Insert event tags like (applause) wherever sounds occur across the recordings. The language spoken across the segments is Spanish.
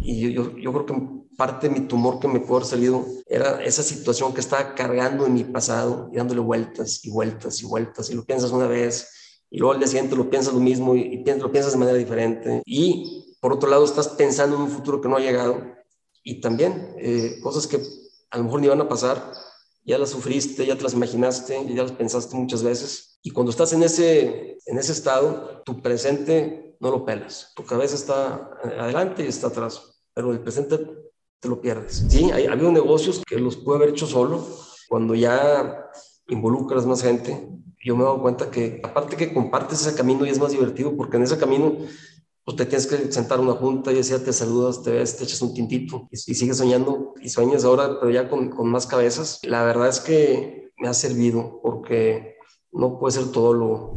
Y yo, creo que parte de mi tumor que me pudo haber salido era esa situación que estaba cargando en mi pasado y dándole vueltas y vueltas y vueltas. Y lo piensas una vez y luego al día siguiente lo piensas lo mismo y, y lo piensas de manera diferente. Y por otro lado estás pensando en un futuro que no ha llegado y también eh, cosas que a lo mejor ni van a pasar, ya las sufriste, ya te las imaginaste, ya las pensaste muchas veces. Y cuando estás en ese, en ese estado, tu presente no lo pelas. Tu cabeza está adelante y está atrás, pero el presente te lo pierdes. Sí, hay, ha habido negocios que los pude haber hecho solo. Cuando ya involucras más gente, yo me he dado cuenta que aparte que compartes ese camino y es más divertido porque en ese camino pues te tienes que sentar una junta y decía, te saludas, te ves, te echas un tintito y, sigues soñando y sueñas ahora, pero ya con, con, más cabezas. La verdad es que me ha servido porque no puede ser todo lo...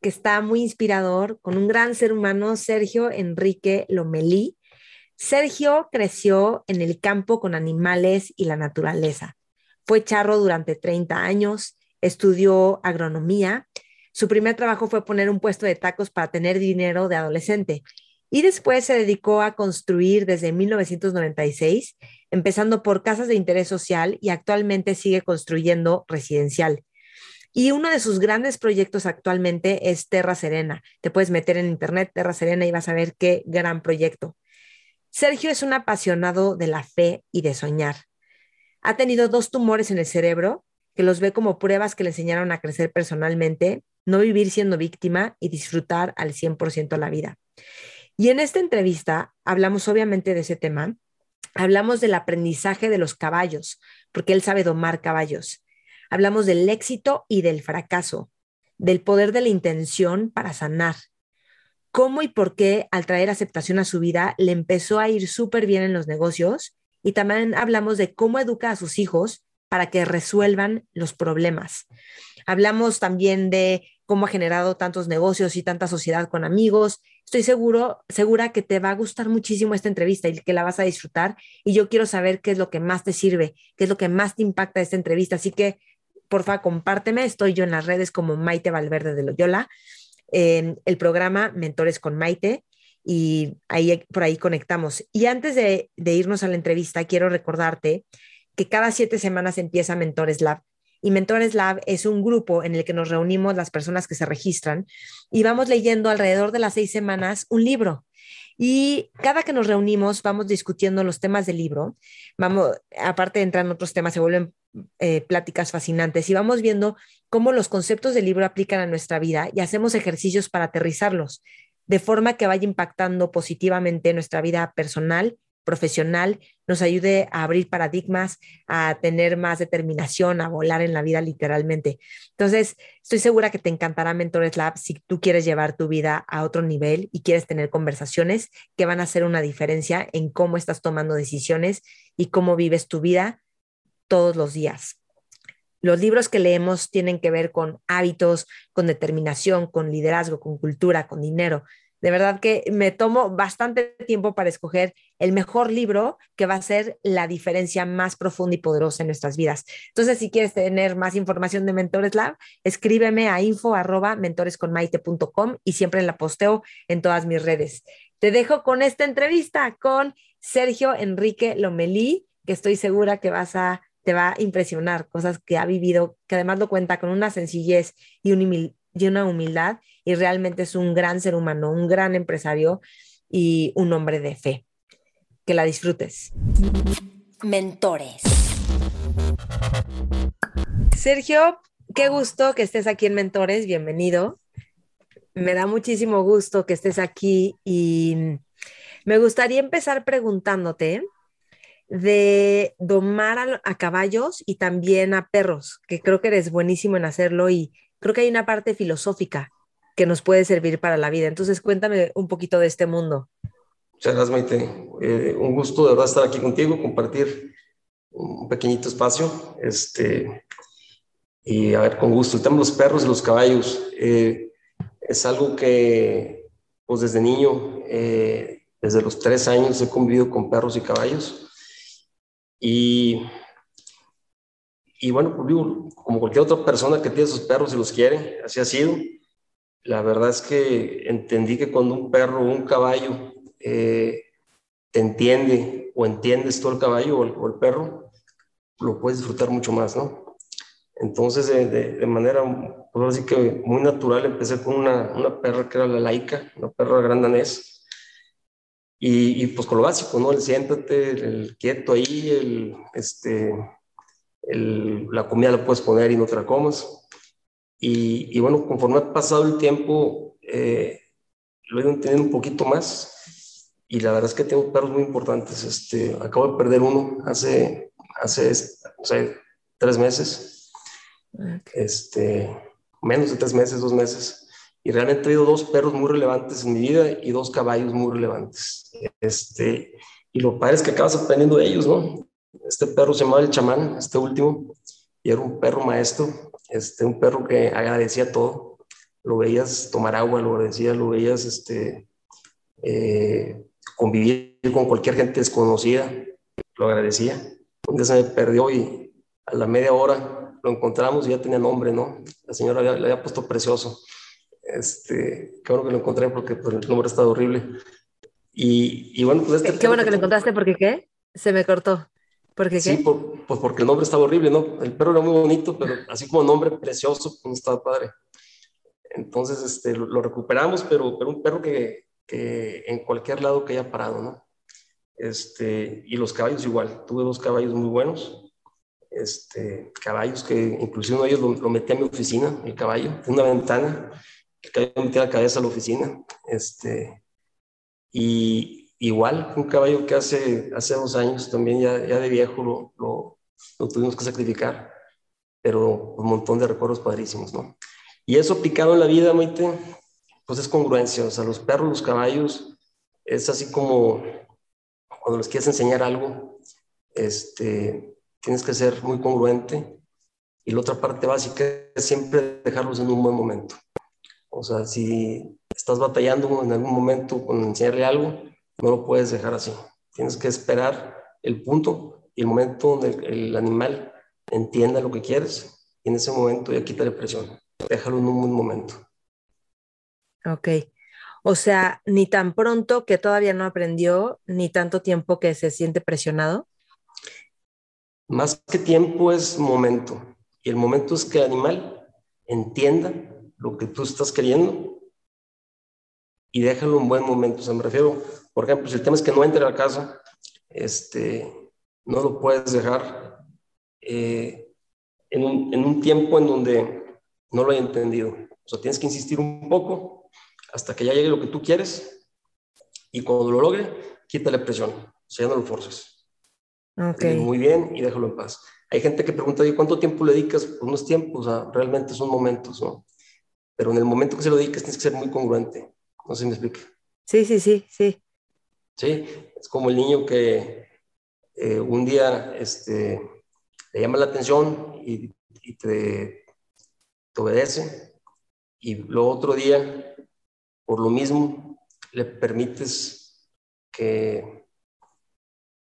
que está muy inspirador con un gran ser humano, Sergio Enrique Lomelí Sergio creció en el campo con animales y la naturaleza. Fue charro durante 30 años, estudió agronomía. Su primer trabajo fue poner un puesto de tacos para tener dinero de adolescente. Y después se dedicó a construir desde 1996, empezando por casas de interés social y actualmente sigue construyendo residencial. Y uno de sus grandes proyectos actualmente es Terra Serena. Te puedes meter en internet Terra Serena y vas a ver qué gran proyecto. Sergio es un apasionado de la fe y de soñar. Ha tenido dos tumores en el cerebro que los ve como pruebas que le enseñaron a crecer personalmente, no vivir siendo víctima y disfrutar al 100% la vida. Y en esta entrevista hablamos obviamente de ese tema, hablamos del aprendizaje de los caballos, porque él sabe domar caballos. Hablamos del éxito y del fracaso, del poder de la intención para sanar, cómo y por qué al traer aceptación a su vida le empezó a ir súper bien en los negocios y también hablamos de cómo educa a sus hijos para que resuelvan los problemas. Hablamos también de cómo ha generado tantos negocios y tanta sociedad con amigos. Estoy seguro, segura que te va a gustar muchísimo esta entrevista y que la vas a disfrutar. Y yo quiero saber qué es lo que más te sirve, qué es lo que más te impacta de esta entrevista. Así que, porfa, compárteme. Estoy yo en las redes como Maite Valverde de Loyola el programa Mentores con Maite y ahí por ahí conectamos. Y antes de, irnos a la entrevista, quiero recordarte que cada siete semanas empieza Mentores Lab. Y Mentores Lab es un grupo en el que nos reunimos las personas que se registran y vamos leyendo alrededor de las seis semanas un libro. Y cada que nos reunimos vamos discutiendo los temas del libro. Vamos, aparte entran otros temas, se vuelven eh, pláticas fascinantes y vamos viendo cómo los conceptos del libro aplican a nuestra vida y hacemos ejercicios para aterrizarlos, de forma que vaya impactando positivamente nuestra vida personal, profesional, nos ayude a abrir paradigmas, a tener más determinación, a volar en la vida literalmente. Entonces, estoy segura que te encantará Mentores Lab si tú quieres llevar tu vida a otro nivel y quieres tener conversaciones que van a hacer una diferencia en cómo estás tomando decisiones y cómo vives tu vida todos los días. Los libros que leemos tienen que ver con hábitos, con determinación, con liderazgo, con cultura, con dinero. De verdad que me tomo bastante tiempo para escoger el mejor libro que va a ser la diferencia más profunda y poderosa en nuestras vidas. Entonces, si quieres tener más información de Mentores Lab, escríbeme a info mentoresconmaite.com y siempre la posteo en todas mis redes. Te dejo con esta entrevista con Sergio Enrique Lomelí, que estoy segura que vas a te va a impresionar, cosas que ha vivido, que además lo cuenta con una sencillez y, una humildad, y realmente es un gran ser humano, un gran empresario y un hombre de fe. Que la disfrutes. Mentores. Sergio, qué gusto que estés aquí en Mentores, bienvenido. Me da muchísimo gusto que estés aquí y me gustaría empezar preguntándote, de domar a, caballos y también a perros, que creo que eres buenísimo en hacerlo y creo que hay una parte filosófica que nos puede servir para la vida. Entonces, cuéntame un poquito de este mundo. Muchas gracias, Maite. Eh, un gusto de verdad estar aquí contigo, compartir un pequeñito espacio. Este, y a ver, con gusto. El tema de los perros y los caballos eh, es algo que, pues desde niño, eh, desde los tres años he convivido con perros y caballos. Y, y bueno, pues digo, como cualquier otra persona que tiene sus perros y los quiere, así ha sido. La verdad es que entendí que cuando un perro o un caballo eh, te entiende o entiendes tú el caballo o el, perro, lo puedes disfrutar mucho más, ¿no? Entonces, de, manera, pues así que muy natural, empecé con una, una, perra que era la laica, una perra gran danés. Y, y, pues con lo básico, ¿no? El siéntate, el, quieto ahí, el, este, el, la comida la puedes poner y no te la comas. Y, y bueno, conforme ha pasado el tiempo, eh, lo he ido entendiendo un poquito más y la verdad es que tengo perros muy importantes. Este, acabo de perder uno hace, hace o sea, tres meses, este, menos de tres meses, dos meses. Y realmente he tenido dos perros muy relevantes en mi vida y dos caballos muy relevantes. Este, y lo padre es que acabas aprendiendo de ellos, ¿no? Este perro se llamaba el chamán, este último, y era un perro maestro, este, un perro que agradecía todo. Lo veías tomar agua, lo agradecía, lo veías este, eh, convivir con cualquier gente desconocida, lo agradecía. Un día se me perdió y a la media hora lo encontramos y ya tenía nombre, ¿no? La señora le había puesto precioso. Este, qué bueno que lo encontré porque pues, el nombre estaba horrible. Y, y bueno, pues este... Qué, bueno que lo encontraste porque qué? Se me cortó. ¿Por qué sí, pues porque el nombre estaba horrible, ¿no? El perro era muy bonito, pero así como nombre precioso, pues estaba padre. Entonces, este, lo, lo recuperamos, pero, pero un perro que, que en cualquier lado que haya parado, ¿no? Este, y los caballos igual, tuve dos caballos muy buenos, este, caballos que inclusive uno de ellos lo, metí a mi oficina, el caballo, en una ventana, el caballo metía la cabeza a la oficina, este, y igual, un caballo que hace, hace dos años también ya, ya de viejo lo, lo, lo tuvimos que sacrificar, pero un montón de recuerdos padrísimos, ¿no? Y eso picado en la vida, Maite, pues es congruencia, o sea, los perros, los caballos, es así como cuando les quieres enseñar algo, este, tienes que ser muy congruente. Y la otra parte básica es siempre dejarlos en un buen momento. O sea, si estás batallando en algún momento con enseñarle algo, no lo puedes dejar así. Tienes que esperar el punto y el momento donde el, animal entienda lo que quieres y en ese momento ya quítale presión. Déjalo en un buen momento. Ok. O sea, ni tan pronto que todavía no aprendió, ni tanto tiempo que se siente presionado. Más que tiempo es momento. Y el momento es que el animal entienda lo que tú estás queriendo y déjalo en buen momento. O sea, me refiero, por ejemplo, si el tema es que no entre a casa, este, no lo puedes dejar eh, en, un, en un tiempo en donde no lo haya entendido. O sea, tienes que insistir un poco hasta que ya llegue lo que tú quieres y cuando lo logre, quítale presión, o sea, ya no lo forces. Okay. Muy bien y déjalo en paz. Hay gente que pregunta, ¿cuánto tiempo le dedicas? Pues no es tiempo, o sea, realmente son momentos, ¿no? Pero en el momento que se lo dediques tienes que ser muy congruente. No sé si me explique. Sí, sí, sí, sí. Sí, es como el niño que eh, un día este, le llama la atención y, te, te obedece y luego otro día por lo mismo, le permites que,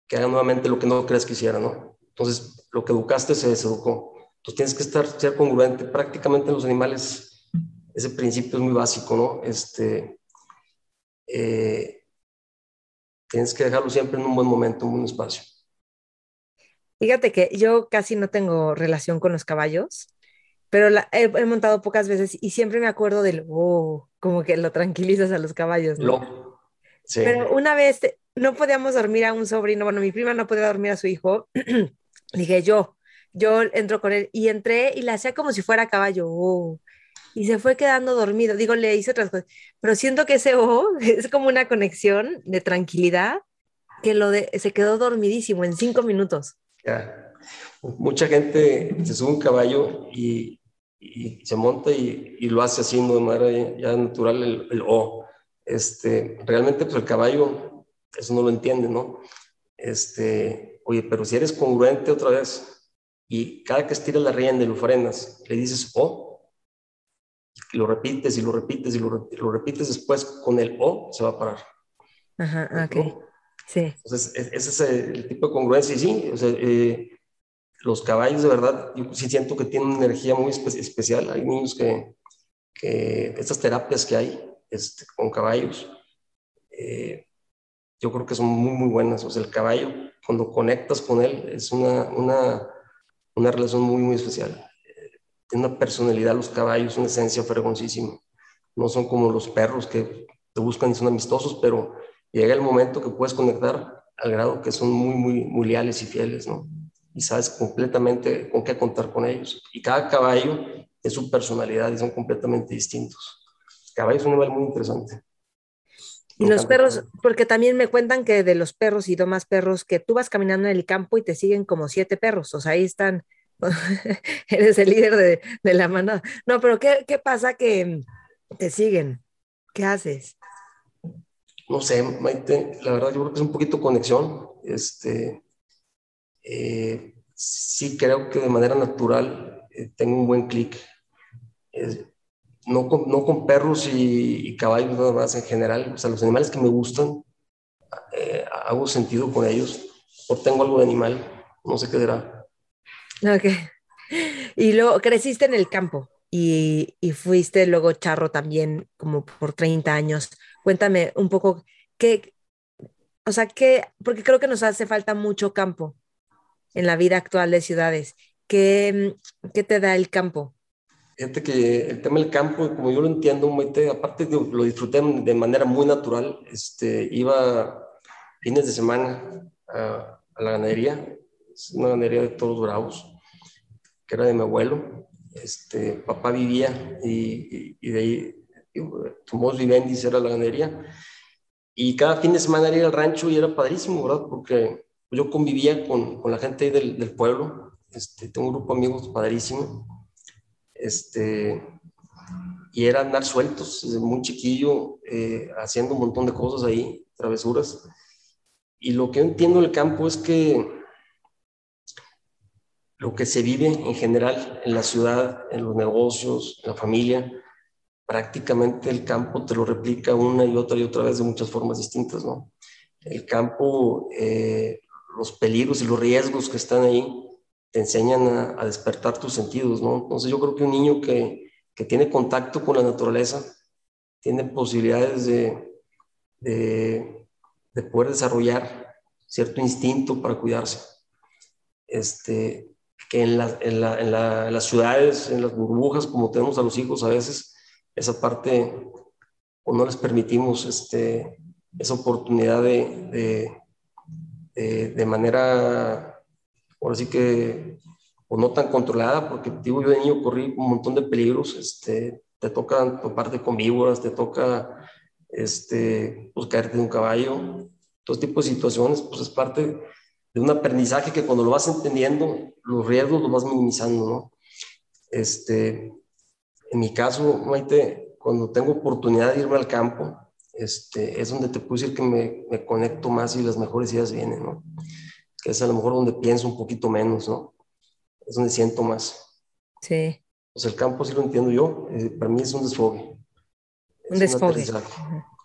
que haga nuevamente lo que no crees que hiciera, ¿no? Entonces, lo que educaste se deseducó. Entonces, tienes que estar, ser congruente. Prácticamente en los animales, ese principio es muy básico, ¿no? Este, eh, tienes que dejarlo siempre en un buen momento, en un buen espacio. Fíjate que yo casi no tengo relación con los caballos pero la, he, montado pocas veces y siempre me acuerdo del, oh, como que lo tranquilizas a los caballos, ¿no? Sí. Pero una vez no podíamos dormir a un sobrino, bueno, mi prima no podía dormir a su hijo, (clears throat) dije yo, yo entro con él y entré y la hacía como si fuera caballo, oh, y se fue quedando dormido, digo, le hice otras cosas, pero siento que ese oh (laughs) es como una conexión de tranquilidad que lo de, se quedó dormidísimo en cinco minutos. Ya. Mucha gente se sube un caballo y y se monta y, lo hace haciendo de manera ya, natural el, O. Este, realmente, pues el caballo, eso no lo entiende, ¿no? Este, oye, pero si eres congruente otra vez y cada que estiras la rienda y lo frenas, le dices O, y lo repites y lo repites y lo, repites después con el O, se va a parar. Ajá, ok. Sí. Entonces, ese es el tipo de congruencia y sí, o sea, eh, los caballos de verdad, yo sí siento que tienen una energía muy especial. Hay niños que, que, estas terapias que hay este, con caballos, eh, yo creo que son muy, muy buenas. O sea, el caballo, cuando conectas con él, es una, una, una relación muy, muy especial. Tiene una personalidad los caballos, una esencia fregoncísima. No son como los perros que te buscan y son amistosos, pero llega el momento que puedes conectar al grado que son muy, muy, muy leales y fieles, ¿no? y sabes completamente con qué contar con ellos. Y cada caballo es su personalidad y son completamente distintos. El caballo es un animal muy interesante. Y los perros, porque también me cuentan que de los perros y más perros, que tú vas caminando en el campo y te siguen como siete perros, o sea, ahí están, (laughs) eres el líder de, de la manada. No, pero ¿qué, ¿qué, pasa que te siguen? ¿Qué haces? No sé, Maite, la verdad yo creo que es un poquito conexión. Este, eh, sí creo que de manera natural eh, tengo un buen clic. no, con, no con perros y, caballos nada más en general, o sea, los animales que me gustan, eh, hago sentido con ellos, o tengo algo de animal, no sé qué será. Ok. Y luego creciste en el campo y, y fuiste luego charro también como por 30 años. Cuéntame un poco qué, o sea, qué, porque creo que nos hace falta mucho campo en la vida actual de ciudades? ¿Qué, qué te da el campo? Fíjate que el tema del campo, como yo lo entiendo, aparte de, lo disfruté de manera muy natural, este, iba fines de semana a, la ganadería, es una ganadería de toros bravos, que era de mi abuelo. Este, papá vivía y, y, de ahí, Tomás Vivendis era la ganadería. Y cada fin de semana ir al rancho y era padrísimo, ¿verdad? Porque yo convivía con, con la gente del, pueblo, este, tengo un grupo de amigos padrísimo, este, y era andar sueltos desde muy chiquillo, eh, haciendo un montón de cosas ahí, travesuras. Y lo que entiendo del campo es que lo que se vive en general en la ciudad, en los negocios, en la familia, prácticamente el campo te lo replica una y otra y otra vez de muchas formas distintas, ¿no? El campo eh, los peligros y los riesgos que están ahí te enseñan a, despertar tus sentidos, ¿no? Entonces yo creo que un niño que, que tiene contacto con la naturaleza tiene posibilidades de, de, de, poder desarrollar cierto instinto para cuidarse. Este, que en, la, en, la, en, las ciudades, en las burbujas, como tenemos a los hijos a veces, esa parte o no les permitimos este, esa oportunidad de, eh, de manera, por así que, o no tan controlada, porque digo, yo de niño corrí un montón de peligros, este, te toca toparte con víboras, te toca este, pues, caerte de un caballo, todo tipo de situaciones, pues es parte de un aprendizaje que cuando lo vas entendiendo, los riesgos los vas minimizando, ¿no? Este, en mi caso, Maite, cuando tengo oportunidad de irme al campo, este, es donde te puedo decir que me, me, conecto más y las mejores ideas vienen, ¿no? Que es a lo mejor donde pienso un poquito menos, ¿no? Es donde siento más. Sí. Pues el campo sí lo entiendo yo, eh, para mí es un desfogue. un desfogue.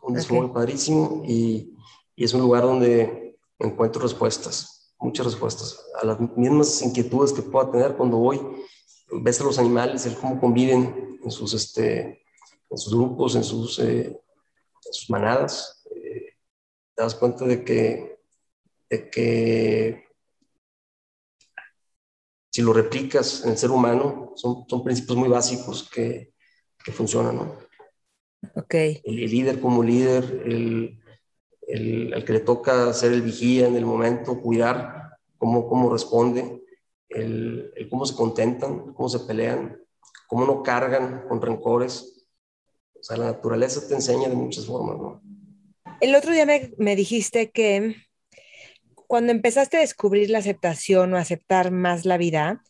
Un desfogue padrísimo y, y, es un lugar donde encuentro respuestas, muchas respuestas, a las mismas inquietudes que pueda tener cuando voy, ves a los animales, el cómo conviven en sus, este, en sus grupos, en sus... Eh, sus manadas, eh, te das cuenta de que, de que si lo replicas en el ser humano, son, son principios muy básicos que, que funcionan, ¿no? Ok. El, líder como líder, el, el, el, que le toca ser el vigía en el momento, cuidar cómo, cómo responde, el, el cómo se contentan, cómo se pelean, cómo no cargan con rencores, o sea, la naturaleza te enseña de muchas formas, ¿no? El otro día me, me dijiste que cuando empezaste a descubrir la aceptación o aceptar más la vida,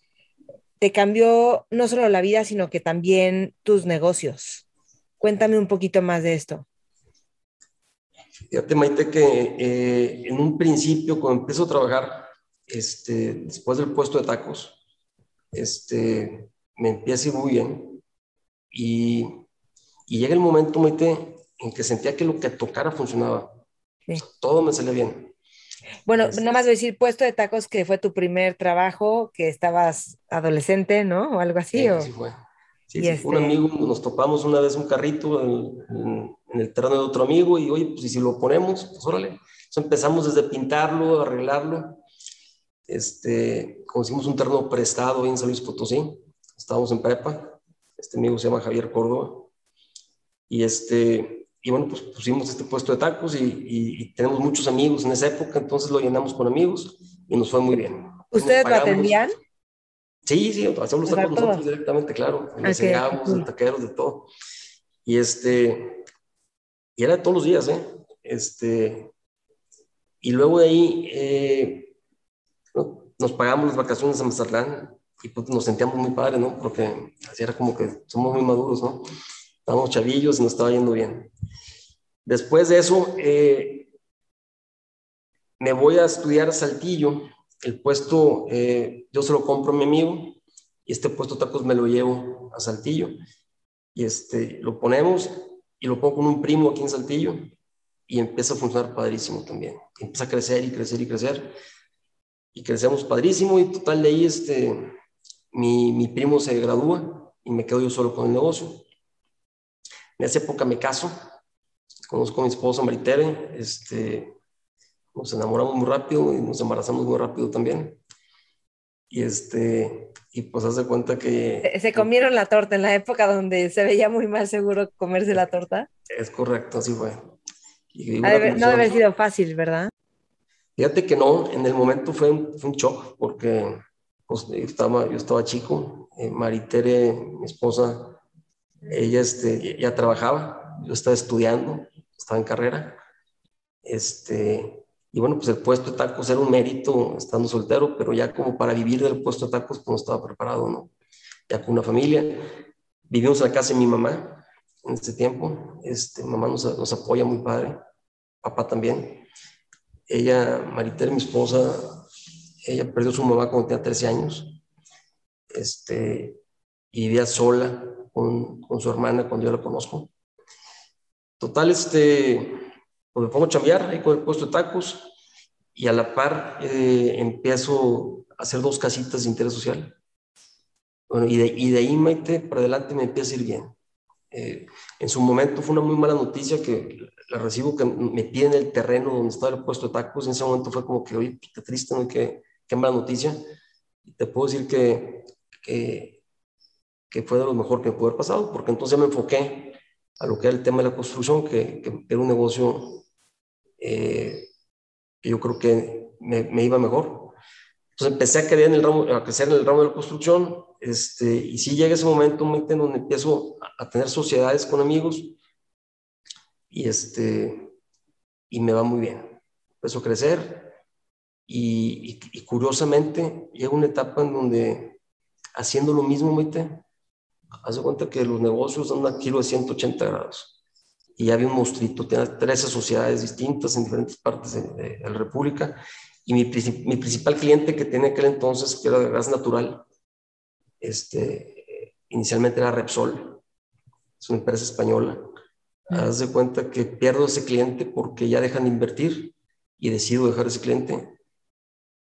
te cambió no solo la vida, sino que también tus negocios. Cuéntame un poquito más de esto. Fíjate, Maite, que eh, en un principio, cuando empiezo a trabajar, este, después del puesto de tacos, este, me empieza a ir muy bien. Y, y llega el momento, Maite, en que sentía que lo que tocara funcionaba. Todo me salía bien. Bueno, este nada más voy a decir puesto de tacos que fue tu primer trabajo, que estabas adolescente, ¿no? O algo así. Sí, fue. Sí, un este amigo, nos topamos una vez un carrito en, el terreno de otro amigo y oye, pues y si lo ponemos, pues órale. Entonces empezamos desde pintarlo, arreglarlo. Este, conseguimos un terreno prestado en San Luis Potosí. Estábamos en prepa. Este amigo se llama Javier Córdoba. Y este, y bueno, pues pusimos este puesto de tacos y, tenemos muchos amigos en esa época, entonces lo llenamos con amigos y nos fue muy bien. ¿Ustedes lo atendían? Sí, sí, hacemos los tacos nosotros directamente, claro. Les okay. taqueros, de todo. Y este, y era todos los días, ¿eh? Este, y luego de ahí eh, nos pagamos las vacaciones a Mazatlán y pues nos sentíamos muy padres, ¿no? Porque así era como que somos muy maduros, ¿no? Estábamos chavillos y nos estaba yendo bien. Después de eso, eh, me voy a estudiar a Saltillo. El puesto, eh, yo se lo compro a mi amigo y este puesto tacos me lo llevo a Saltillo. Y este, lo ponemos y lo pongo con un primo aquí en Saltillo y empieza a funcionar padrísimo también. Empieza a crecer y crecer y crecer. Y crecemos padrísimo y total de ahí este, mi, mi primo se gradúa y me quedo yo solo con el negocio. En esa época me caso, conozco a mi esposa Maritere, este, nos enamoramos muy rápido y nos embarazamos muy rápido también. Y este, y pues hace cuenta que... ¿Se comieron la torta en la época donde se veía muy mal seguro comerse la torta? Es correcto, así fue. no debe haber sido fácil, ¿verdad? Fíjate que no, en el momento fue un, fue un shock porque pues, estaba, yo estaba chico, eh, Maritere, mi esposa, ella este, ya trabajaba, yo estaba estudiando, estaba en carrera. Este, y bueno, pues el puesto de tacos era un mérito estando soltero, pero ya como para vivir del puesto de tacos, pues no estaba preparado, ¿no? Ya con una familia. Vivimos en la casa de mi mamá en ese tiempo. Este, mamá nos, nos apoya muy padre, papá también. Ella, Maritere, mi esposa, ella perdió a su mamá cuando tenía 13 años. Este, y vivía sola con, con, su hermana cuando yo la conozco. Total, este, pues me pongo a chambear ahí con el puesto de tacos y a la par eh, empiezo a hacer dos casitas de interés social. Bueno, y de, y de ahí, Maite, para adelante me empieza a ir bien. Eh, en su momento fue una muy mala noticia que la recibo que me piden el terreno donde estaba el puesto de tacos. En ese momento fue como que, oye, qué triste, ¿no? Qué, qué mala noticia. Y te puedo decir que, que que fue de lo mejor que pudo haber pasado, porque entonces me enfoqué a lo que era el tema de la construcción, que, que era un negocio eh, yo creo que me, me, iba mejor. Entonces empecé a en el ramo, a crecer en el ramo de la construcción, este, y sí llega ese momento en donde empiezo a, tener sociedades con amigos, y, este, y me va muy bien. Empezó a crecer, y, y, y curiosamente llega una etapa en donde haciendo lo mismo, Maite, Haz cuenta que los negocios dan un giro de 180 grados. Y había un monstruito, tenía 13 sociedades distintas en diferentes partes de, la República. Y mi, mi, principal cliente que tenía aquel entonces, que era de gas natural, este, inicialmente era Repsol, es una empresa española. Haz de cuenta que pierdo ese cliente porque ya dejan de invertir y decido dejar ese cliente.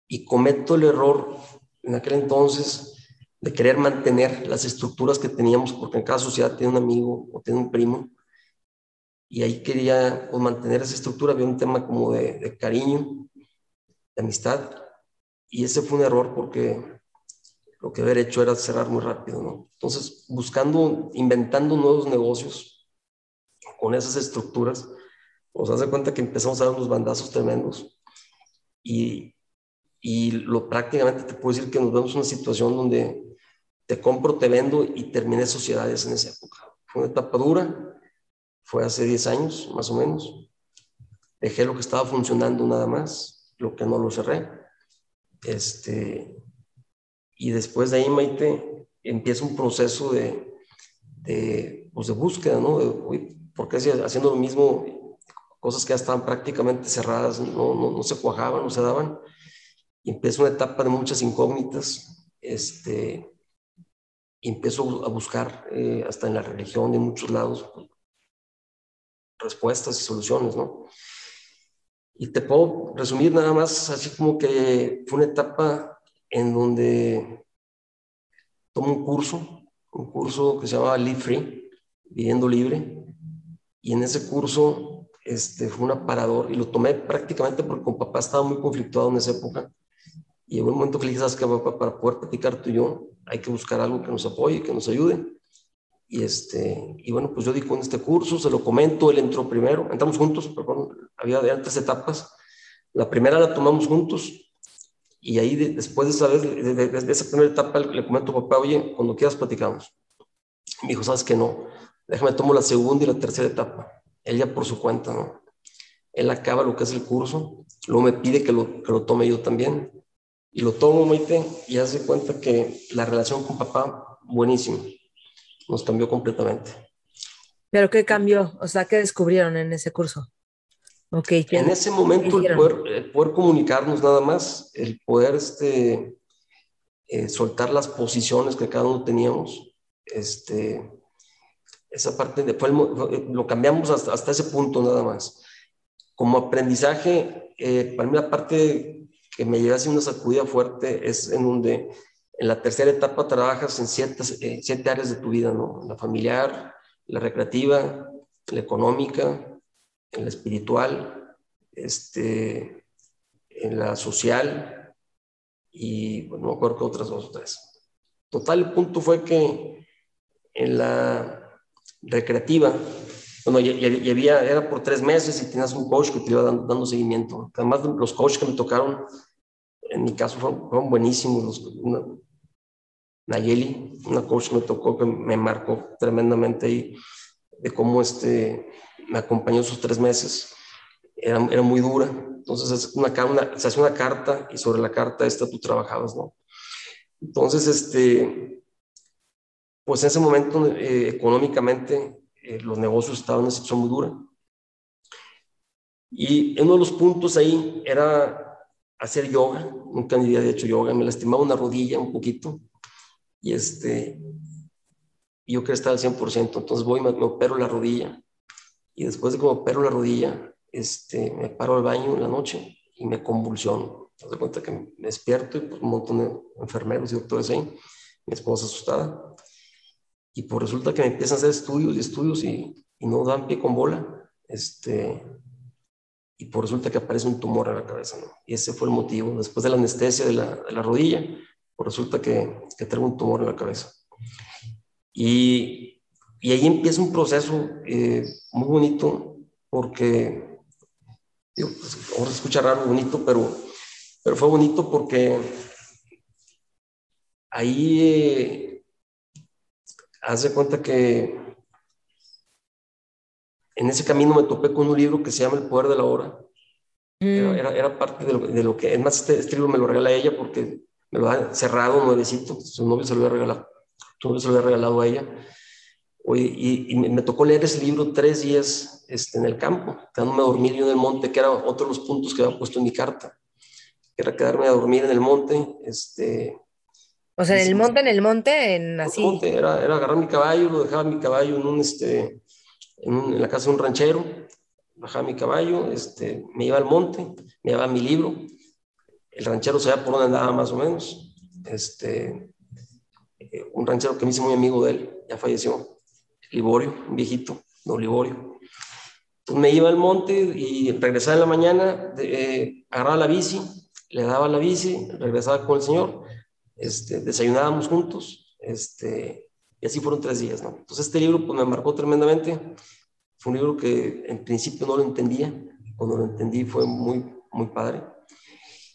Y cometo el error en aquel entonces de querer mantener las estructuras que teníamos, porque en cada sociedad tiene un amigo o tiene un primo, y ahí quería pues, mantener esa estructura, había un tema como de, cariño, de amistad, y ese fue un error porque lo que haber hecho era cerrar muy rápido, ¿no? Entonces, buscando, inventando nuevos negocios con esas estructuras, pues hace cuenta que empezamos a dar unos bandazos tremendos y, y lo prácticamente te puedo decir que nos vemos en una situación donde te compro, te vendo y terminé sociedades en esa época. Fue una etapa dura, fue hace 10 años más o menos. Dejé lo que estaba funcionando nada más, lo que no lo cerré. Este, Y después de ahí, Maite, empieza un proceso de, de, pues de búsqueda, ¿no? De, ¿Por qué haciendo lo mismo? Cosas que ya estaban prácticamente cerradas, no, no, no se cuajaban, no se daban. Y empieza una etapa de muchas incógnitas. Este, y empiezo a buscar eh, hasta en la religión, en muchos lados, respuestas y soluciones, ¿no? Y te puedo resumir nada más, así como que fue una etapa en donde tomo un curso, un curso que se llamaba Live Free, Viviendo Libre, y en ese curso este, fue un aparador, y lo tomé prácticamente porque con papá estaba muy conflictuado en esa época, y llegó un momento que le dije, ¿sabes qué, papá? Para poder platicar tú y yo, hay que buscar algo que nos apoye, que nos ayude. Y, este, y bueno, pues yo di con este curso, se lo comento, él entró primero, entramos juntos, perdón, había de antes etapas. La primera la tomamos juntos y ahí después de esa, vez, de, esa primera etapa le comento a papá, oye, cuando quieras platicamos. Me dijo, sabes que no, déjame tomo la segunda y la tercera etapa. Él ya por su cuenta, ¿no? Él acaba lo que es el curso, luego me pide que lo, que lo tome yo también. Y lo tomo, Maite, y hace cuenta que la relación con papá, buenísima. Nos cambió completamente. ¿Pero qué cambió? O sea, ¿qué descubrieron en ese curso? Okay, en ese momento el poder, poder, comunicarnos nada más, el poder este, eh, soltar las posiciones que cada uno teníamos, este, esa parte de, fue lo cambiamos hasta, hasta, ese punto nada más. Como aprendizaje, eh, para mí la parte que me lleva a una sacudida fuerte es en donde en la tercera etapa trabajas en ciertas, eh, siete áreas de tu vida, ¿no? La familiar, la recreativa, la económica, en la espiritual, este, en la social y bueno, no me acuerdo que otras dos o tres. Total, el punto fue que en la recreativa, bueno, y, había, era por tres meses y tenías un coach que te iba dando, dando seguimiento. Además, los coaches que me tocaron en mi caso fueron, buenísimos. una, Nayeli, una coach me tocó que me marcó tremendamente ahí de cómo este, me acompañó esos tres meses. Era, era muy dura. Entonces es una, una, se hace una carta y sobre la carta esta tú trabajabas, ¿no? Entonces, este, pues en ese momento eh, económicamente eh, los negocios estaban en una situación muy dura. Y uno de los puntos ahí era hacer yoga, nunca ni había hecho yoga, me lastimaba una rodilla un poquito y este, yo quería estar al 100%, entonces voy y me, opero la rodilla y después de que me opero la rodilla, este, me paro al baño en la noche y me convulsiono. Me doy cuenta que me despierto y pues, un montón de enfermeros y doctores ahí, mi esposa asustada. Y pues resulta que me empiezan a hacer estudios y estudios y, no dan pie con bola. Este, y por resulta que aparece un tumor en la cabeza, ¿no? Y ese fue el motivo. Después de la anestesia de la rodilla, por resulta que, que traigo un tumor en la cabeza. Y, y ahí empieza un proceso eh, muy bonito, porque, digo, pues, ahora se escucha raro, bonito, pero, pero fue bonito porque ahí eh, hace cuenta que en ese camino me topé con un libro que se llama El Poder de la Hora. Era, mm. era, parte de lo, de lo, que, es más, este, este, libro me lo regala ella porque me lo ha cerrado nuevecito, su novio se lo había regalado, su novio se lo había regalado a ella. y, y, me tocó leer ese libro tres días este, en el campo, quedándome a dormir yo en el monte, que era otro de los puntos que había puesto en mi carta, que era quedarme a dormir en el monte, este, o sea, en el monte, en el monte, en así. En monte, era, era agarrar mi caballo, lo dejaba mi caballo en un, este, en, la casa de un ranchero, bajaba mi caballo, este, me iba al monte, me llevaba mi libro, el ranchero sabía por dónde andaba más o menos, este, eh, un ranchero que me hizo muy amigo de él, ya falleció, Liborio, un viejito, don Liborio. Entonces me iba al monte y regresaba en la mañana, eh, agarraba la bici, le daba la bici, regresaba con el señor, este, desayunábamos juntos, este, y así fueron tres días, ¿no? Entonces este libro pues me marcó tremendamente. Fue un libro que en principio no lo entendía. Cuando lo entendí fue muy, muy padre.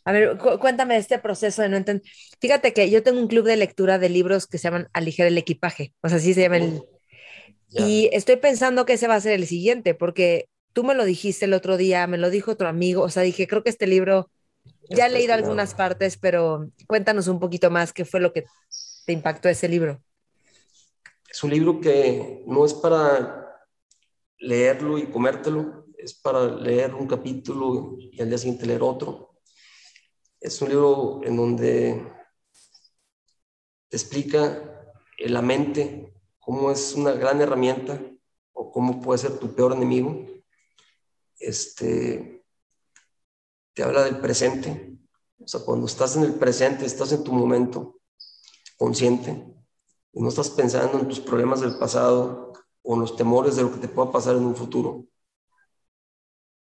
A ver, cuéntame de este proceso de no entender. Fíjate que yo tengo un club de lectura de libros que se llaman Aliger el equipaje, o sea, así se llama el... Y estoy pensando que ese va a ser el siguiente, porque tú me lo dijiste el otro día, me lo dijo otro amigo, o sea, dije, creo que este libro Ya he leído algunas partes, pero cuéntanos un poquito más qué fue lo que te impactó ese libro. Es un libro que no es para leerlo y comértelo, es para leer un capítulo y al día siguiente leer otro. Es un libro en donde te explica la mente, cómo es una gran herramienta o cómo puede ser tu peor enemigo. Este, te habla del presente. O sea, cuando estás en el presente, estás en tu momento consciente y no estás pensando en tus problemas del pasado o en los temores de lo que te pueda pasar en un futuro.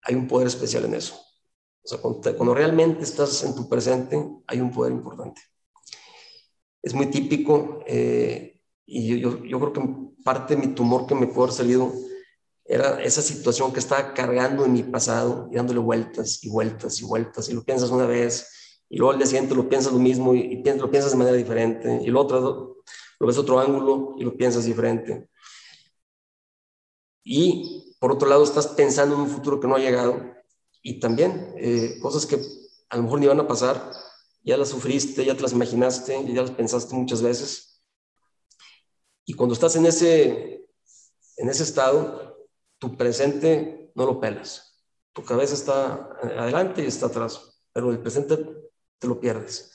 Hay un poder especial en eso. O sea, cuando, realmente estás en tu presente, hay un poder importante. Es muy típico eh, y yo, yo, creo que parte de mi tumor que me puede haber salido era esa situación que estaba cargando en mi pasado y dándole vueltas y vueltas y vueltas y lo piensas una vez y luego al día siguiente lo piensas lo mismo y, lo piensas de manera diferente y lo otro lo ves otro ángulo y lo piensas diferente. Y por otro lado estás pensando en un futuro que no ha llegado y también eh, cosas que a lo mejor ni van a pasar, ya las sufriste, ya te las imaginaste, ya las pensaste muchas veces. Y cuando estás en ese, en ese estado, tu presente no lo pelas. Tu cabeza está adelante y está atrás, pero el presente te lo pierdes.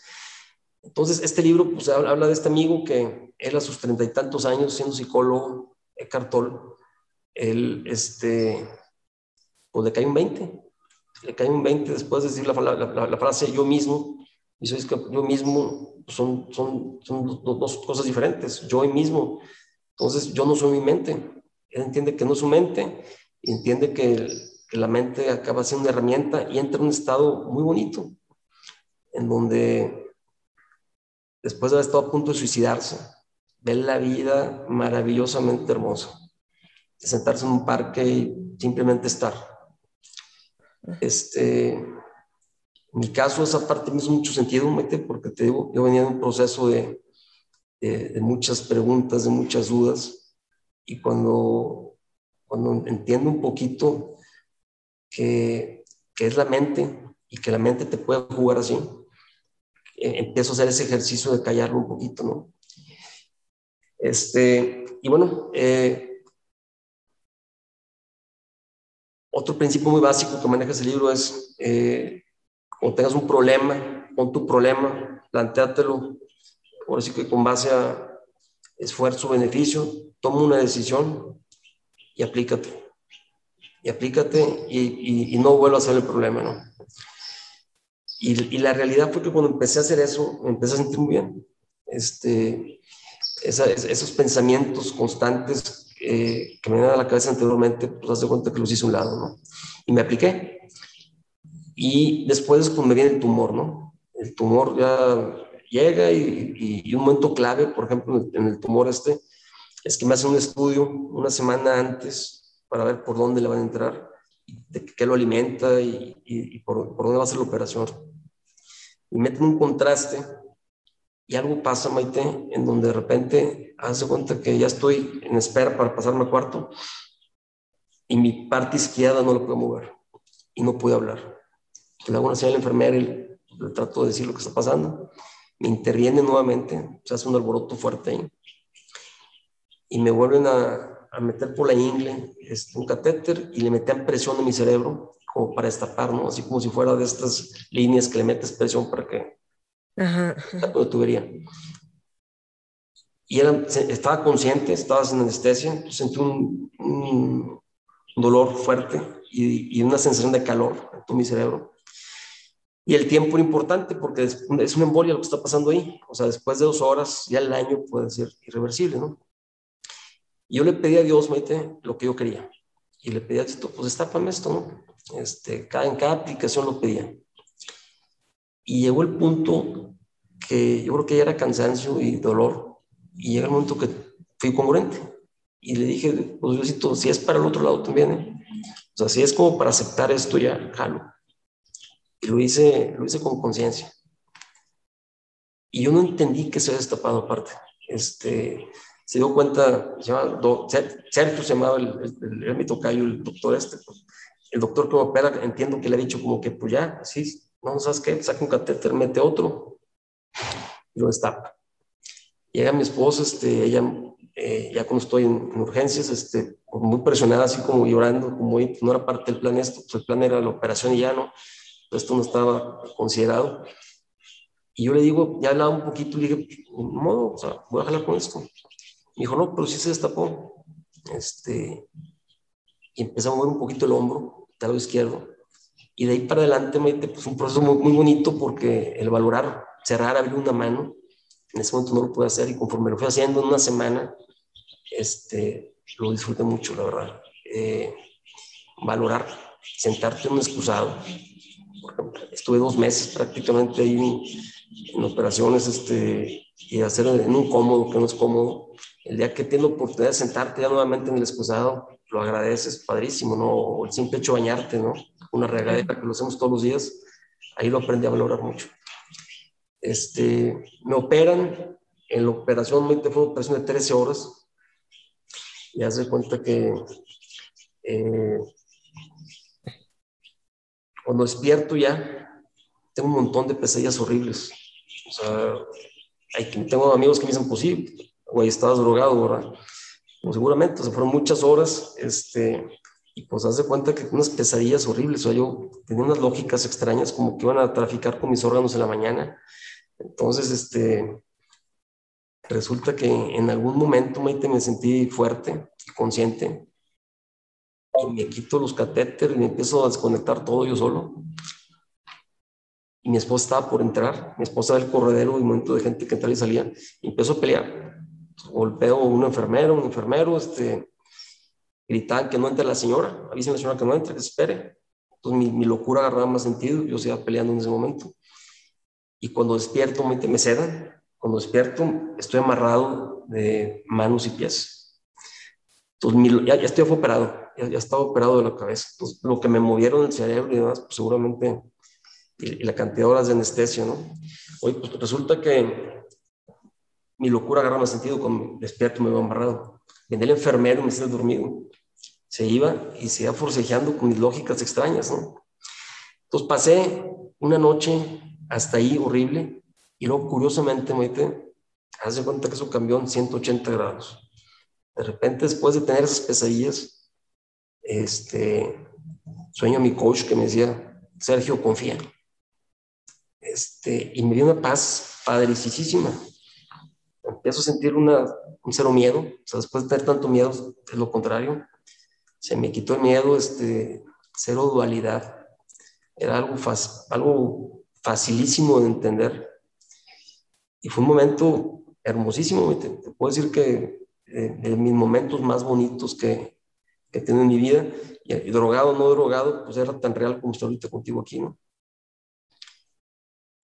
Entonces, este libro pues, habla de este amigo que él a sus treinta y tantos años, siendo psicólogo, Eckhart Tolle, él, este, pues le cae un 20. Le cae un 20 después de decir la, frase yo mismo. Y es que yo mismo son, son, son dos, cosas diferentes. Yo mismo. Entonces, yo no soy mi mente. Él entiende que no es su mente, entiende que, la mente acaba siendo una herramienta y entra en un estado muy bonito, en donde después de haber estado a punto de suicidarse, ve la vida maravillosamente hermosa, de sentarse en un parque y simplemente estar. Este, en mi caso, esa parte me hizo mucho sentido, porque te digo, yo venía de un proceso de, de muchas preguntas, de muchas dudas, y cuando, cuando entiendo un poquito que, que es la mente y que la mente te puede jugar así, eh, empiezo a hacer ese ejercicio de callarlo un poquito, ¿no? Este, y bueno, eh, otro principio muy básico que maneja ese libro es, eh, cuando tengas un problema, pon tu problema, planteátelo, ahora sí que con base a esfuerzo, beneficio, toma una decisión y aplícate. Y aplícate y, no vuelva a ser el problema, ¿no? Y, la realidad fue que cuando empecé a hacer eso, me empecé a sentir muy bien. Este, esos pensamientos constantes que me venían a la cabeza anteriormente, pues haz de cuenta que los hice a un lado, ¿no? Y me apliqué. Y después, pues me viene el tumor, ¿no? El tumor ya llega y, un momento clave, por ejemplo, en el tumor este, es que me hacen un estudio una semana antes para ver por dónde le van a entrar, de qué lo alimenta y, por, dónde va a ser la operación. Y meten un contraste y algo pasa, Maite, en donde de repente hace cuenta que ya estoy en espera para pasarme a cuarto y mi parte izquierda no lo puedo mover y no puedo hablar. Le hago una señal al enfermera y le trato de decir lo que está pasando me interviene nuevamente, se hace un alboroto fuerte ahí, y me vuelven a, meter por la ingle este, un catéter y le metían presión en mi cerebro como para destapar, ¿no? Así como si fuera de estas líneas que le metes presión para que Ajá. la tubería. Y era, estaba consciente, estaba sin anestesia, sentí un, un dolor fuerte y, y, una sensación de calor en todo mi cerebro. Y el tiempo era importante porque es, una embolia lo que está pasando ahí. O sea, después de dos horas ya el daño puede ser irreversible, ¿no? Y yo le pedí a Dios, Maite, lo que yo quería. Y le pedí a Dios, pues destápame esto, ¿no? Este, cada, en cada aplicación lo pedía. Y llegó el punto que yo creo que ya era cansancio y dolor. Y llega el momento que fui congruente. Y le dije, pues Diosito, si es para el otro lado también, ¿eh? O sea, si es como para aceptar esto ya, jalo. Y lo hice, lo hice con conciencia. Y yo no entendí que se había destapado aparte. Este, se dio cuenta, se llama, Sergio se llamaba el, el, el, mi tocayo, el doctor este. Pues, el doctor que opera, entiendo que le ha dicho como que pues ya, así, no, ¿sabes qué? Saca un catéter, mete otro y lo destapa. Llega mi esposa, este, ella, eh, ya cuando estoy en, urgencias, este, muy presionada, así como llorando, como no era parte del plan esto, pues el plan era la operación y ya no, esto no estaba considerado. Y yo le digo, ya hablaba un poquito, le dije, no o sea, voy a jalar con esto. Me dijo, no, pero sí se destapó. Este, y empecé a mover un poquito el hombro, del lado izquierdo. Y de ahí para adelante, pues un proceso muy, muy bonito porque el valorar, cerrar, abrir una mano, en ese momento no lo pude hacer y conforme lo fui haciendo en una semana, este, lo disfruté mucho, la verdad. Eh, valorar, sentarte en un excusado. Estuve dos meses prácticamente ahí en, operaciones este, y hacer en un cómodo, que no es cómodo. El día que tienes la oportunidad de sentarte ya nuevamente en el excusado, lo agradeces, padrísimo, ¿no? el simple hecho de bañarte, ¿no? Una regadera que lo hacemos todos los días, ahí lo aprendí a valorar mucho. Este, me operan, en la operación, fue una operación de 13 horas, y hace cuenta que eh, cuando despierto ya, tengo un montón de pesadillas horribles. O sea, hay, tengo amigos que me dicen, pues sí, güey, estabas drogado, ¿verdad? Pues seguramente, o sea, fueron muchas horas, este, y pues hace cuenta que unas pesadillas horribles, o sea, yo tenía unas lógicas extrañas, como que iban a traficar con mis órganos en la mañana. Entonces, este, resulta que en algún momento me sentí fuerte, consciente, y me quito los catéteres y me empiezo a desconectar todo yo solo. Y mi esposa estaba por entrar, mi esposa del corredero, un momento de gente que entraba y salía, y empezó a pelear. Golpeo a un enfermero, un enfermero, este, gritaban que no entre la señora, avisen a la señora que no entre, que espere. Entonces mi, mi locura agarraba más sentido, yo seguía peleando en ese momento. Y cuando despierto, me, me sedan. Cuando despierto, estoy amarrado de manos y pies. Entonces, ya, ya, estoy operado, ya, ya, estaba operado de la cabeza. Entonces, lo que me movieron el cerebro y demás, pues seguramente, y, la cantidad de horas de anestesia, ¿no? Hoy, pues resulta que mi locura agarra más sentido cuando despierto me veo amarrado. Viene el enfermero y me está dormido. Se iba y se iba forcejeando con mis lógicas extrañas, ¿no? Entonces pasé una noche hasta ahí horrible. Y luego, curiosamente, Maite, hace cuenta que eso cambió en 180 grados. De repente, después de tener esas pesadillas, este, sueño a mi coach que me decía, Sergio, confía. Este, y me dio una paz padricísima. Empiezo a sentir una, un cero miedo. O sea, después de tener tanto miedo, es lo contrario. Se me quitó el miedo, este, cero dualidad. Era algo, algo facilísimo de entender. Y fue un momento hermosísimo. Te, puedo decir que eh, de mis momentos más bonitos que, que he tenido en mi vida, y, drogado o no drogado, pues era tan real como estoy ahorita contigo aquí, ¿no?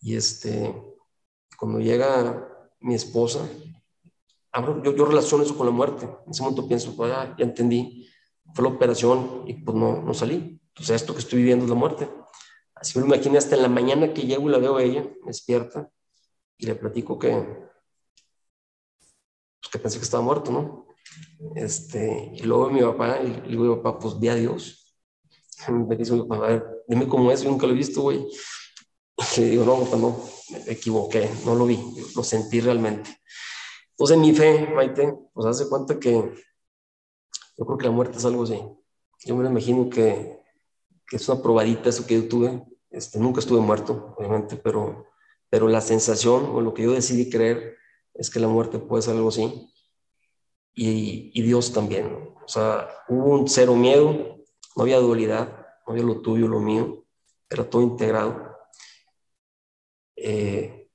Y este, cuando llega mi esposa, yo, yo relaciono eso con la muerte. En ese momento pienso, pues ya, ya entendí, fue la operación y pues no, no salí. Entonces esto que estoy viviendo es la muerte. Así me lo imaginé hasta en la mañana que llego y la veo a ella, despierta, y le platico que, pues que pensé que estaba muerto, ¿no? Este, y luego mi papá, y le digo, papá, pues vi a Dios. (laughs) Me dice, a ver, dime cómo es, yo nunca lo he visto, güey. (laughs) Le digo, no, papá, no, me equivoqué, no lo vi, lo sentí realmente. Entonces, en mi fe, Maite, pues hace cuenta que yo creo que la muerte es algo así. Yo me imagino que que es una probadita eso que yo tuve. Este, nunca estuve muerto, obviamente, pero, pero la sensación o lo que yo decidí creer es que la muerte puede ser algo así. Y, y Dios también. O sea, hubo un cero miedo, no había dualidad, no había lo tuyo, lo mío, era todo integrado. Eh,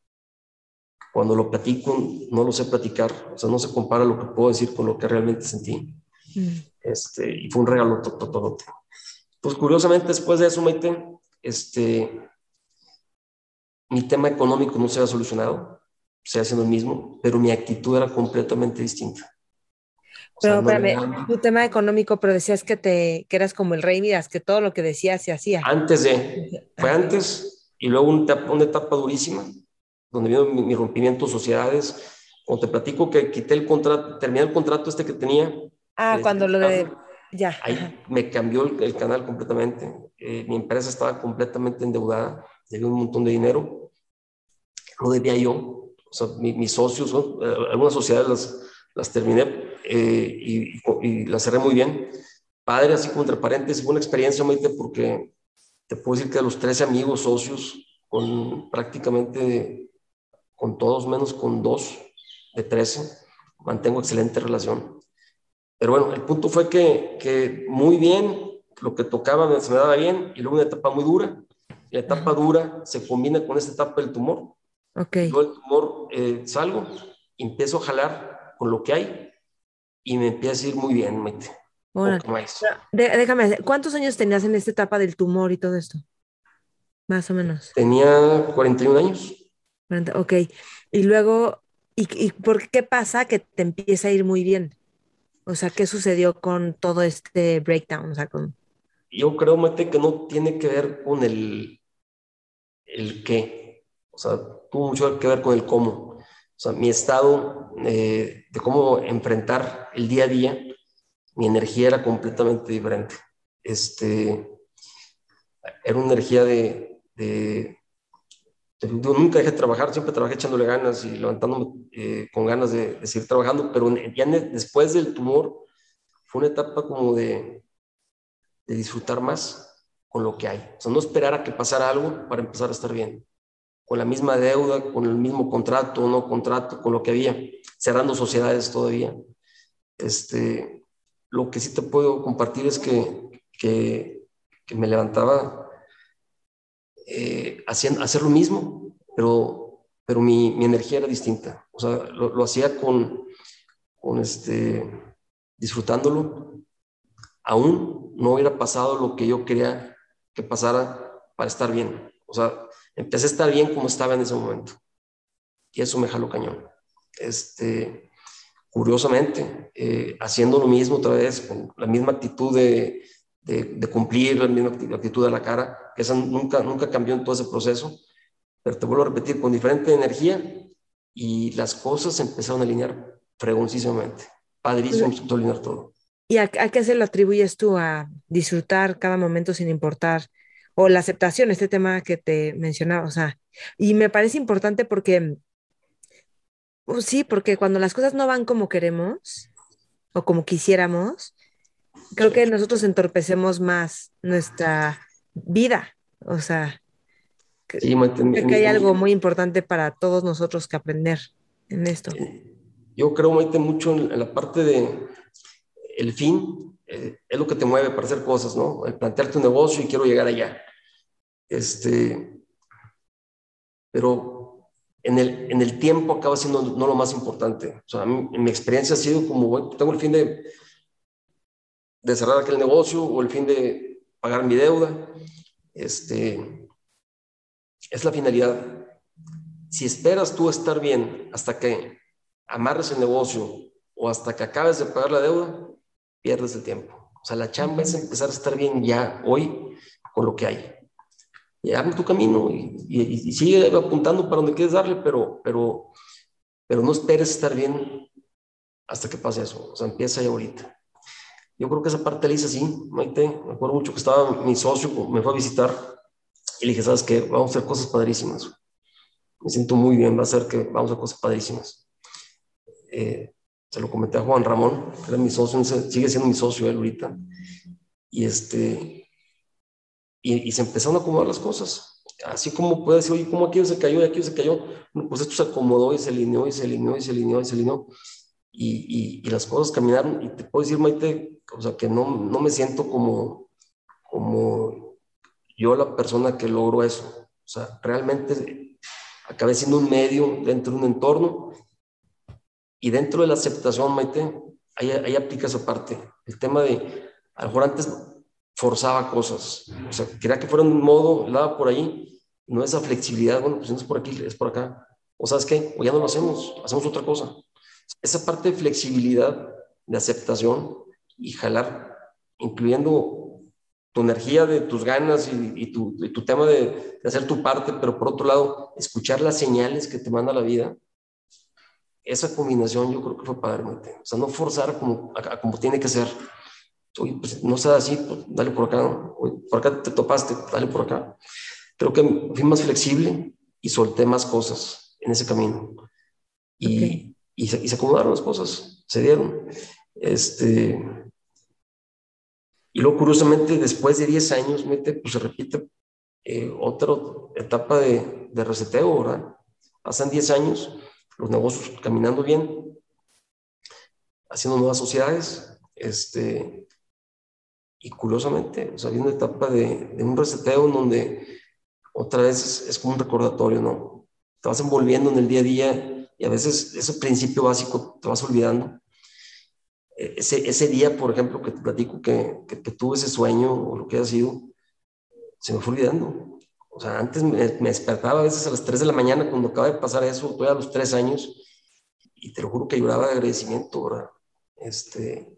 cuando lo platico, no lo sé platicar, o sea, no se compara lo que puedo decir con lo que realmente sentí. Mm. Este, y fue un regalo todo pues curiosamente después de eso, Maite, este, mi tema económico no se ha solucionado, se haciendo el mismo, pero mi actitud era completamente distinta. pero espérame, tu tema económico, pero decías que, te, que eras como el rey, miras, que todo lo que decías se hacía. Antes de, fue antes, y luego una etapa, una etapa durísima, donde vino mi, mi, rompimiento de sociedades, cuando te platico que quité el contrato, terminé el contrato este que tenía. Ah, cuando lo de Ahí me cambió el, canal completamente. Eh, mi empresa estaba completamente endeudada debía un montón de dinero, no debía yo, o sea, mis socios, eh, algunas sociedades las, las terminé eh, y, las cerré muy bien. Padre, así como entre paréntesis, fue una experiencia, porque te puedo decir que de los 13 amigos, socios, con prácticamente con todos menos con dos de 13, mantengo excelente relación. Pero bueno, el punto fue que, que muy bien, lo que tocaba se me daba bien, y luego una etapa muy dura. La etapa dura se combina con esta etapa del tumor. Ok. Yo el tumor eh, salgo, empiezo a jalar con lo que hay y me empieza a ir muy bien, mete. déjame, ¿cuántos años tenías en esta etapa del tumor y todo esto? Más o menos. Tenía 41 años. ok. Y luego, ¿y, por qué pasa que te empieza a ir muy bien? O sea, ¿qué sucedió con todo este breakdown? O sea, con... Yo creo, Mate, que no tiene que ver con el, el qué. O sea, tuvo mucho que ver con el cómo. O sea, mi estado eh, de cómo enfrentar el día a día, mi energía era completamente diferente. Este, era una energía de, nunca dejé de trabajar, siempre trabajé echándole ganas y levantándome eh, con ganas de, seguir trabajando, pero ya después del tumor fue una etapa como de, de disfrutar más con lo que hay. O sea, no esperar a que pasara algo para empezar a estar bien. Con la misma deuda, con el mismo contrato, no contrato, con lo que había, cerrando sociedades todavía. Este, lo que sí te puedo compartir es que, que, me levantaba eh, hacer lo mismo, pero, pero mi, mi, energía era distinta. O sea, lo, hacía con, con este, disfrutándolo. Aún no hubiera pasado lo que yo quería que pasara para estar bien. O sea, empecé a estar bien como estaba en ese momento. Y eso me jaló cañón. Este, curiosamente, eh, haciendo lo mismo otra vez, con la misma actitud de, de, cumplir, la misma actitud de la cara, que esa nunca, nunca cambió en todo ese proceso, pero te vuelvo a repetir, con diferente energía y las cosas se empezaron a alinear fregoncísimamente. Padrísimo, se alinear todo. ¿Y a, qué se lo atribuyes tú? ¿A disfrutar cada momento sin importar? O la aceptación, este tema que te mencionaba, o sea, y me parece importante porque, pues sí, porque cuando las cosas no van como queremos o como quisiéramos, creo que nosotros entorpecemos más nuestra vida. O sea, creo que hay algo muy importante para todos nosotros que aprender en esto. Yo creo, Maite, mucho en, la parte de el fin, eh, es lo que te mueve para hacer cosas, ¿no? El plantearte un negocio y quiero llegar allá. Este, pero en el, en el tiempo acaba siendo no lo más importante. O sea, mi experiencia ha sido como, bueno, tengo el fin de de cerrar aquel negocio o el fin de pagar mi deuda. Este, es la finalidad. Si esperas tú estar bien hasta que amarres el negocio o hasta que acabes de pagar la deuda, pierdes el tiempo. O sea, la chamba es empezar a estar bien ya hoy con lo que hay. Y abre tu camino y, sigue apuntando para donde quieres darle, pero, pero, pero no esperes estar bien hasta que pase eso. O sea, empieza ya ahorita. Yo creo que esa parte la hice así, Maite. Me acuerdo mucho que estaba mi socio, me fue a visitar y le dije, ¿sabes qué? Vamos a hacer cosas padrísimas. Me siento muy bien, va a ser que vamos a hacer cosas padrísimas. Eh, se lo comenté a Juan Ramón, que era mi socio, sigue siendo mi socio él ahorita. Y, este, y, se empezaron a acomodar las cosas. Así como puede decir, oye, ¿cómo aquello se cayó y aquello se cayó? pues esto se acomodó y se alineó y se alineó y se alineó y se alineó. Y, y, las cosas caminaron. Y te puedo decir, Maite, o sea, que no, no me siento como, como yo la persona que logró eso. O sea, realmente acabé siendo un medio dentro de un entorno y dentro de la aceptación, Maite, ahí, ahí aplica esa parte. El tema de, a lo mejor antes forzaba cosas, o sea, quería que fuera un modo, daba por ahí, no esa flexibilidad, bueno, pues no es por aquí, es por acá. O sabes qué, o ya no lo hacemos, hacemos otra cosa. Esa parte de flexibilidad, de aceptación, y jalar, incluyendo tu energía de tus ganas y, tu, tema de, hacer tu parte, pero por otro lado, escuchar las señales que te manda la vida. Esa combinación yo creo que fue padre, O sea, no forzar como tiene que ser. Oye, pues no sea así, pues, dale por acá, por acá te topaste, dale por acá. creo que fui más flexible y solté más cosas en ese camino. Y, y, se, y se acomodaron las cosas, se dieron. Este, y luego, curiosamente, después de 10 años, mete, pues se repite eh, otra etapa de, de reseteo, ¿verdad? Pasan 10 años, los negocios caminando bien, haciendo nuevas sociedades, este, y curiosamente, o sea, había una etapa de, de, un reseteo en donde otra vez es, es, como un recordatorio, ¿no? Te vas envolviendo en el día a día y a veces ese principio básico te vas olvidando ese, ese día, por ejemplo, que te platico que, que, que, tuve ese sueño o lo que haya sido, se me fue olvidando. O sea, antes me, me, despertaba a veces a las 3 de la mañana cuando acaba de pasar eso, estoy a los 3 años, y te lo juro que lloraba de agradecimiento, ¿verdad? Este,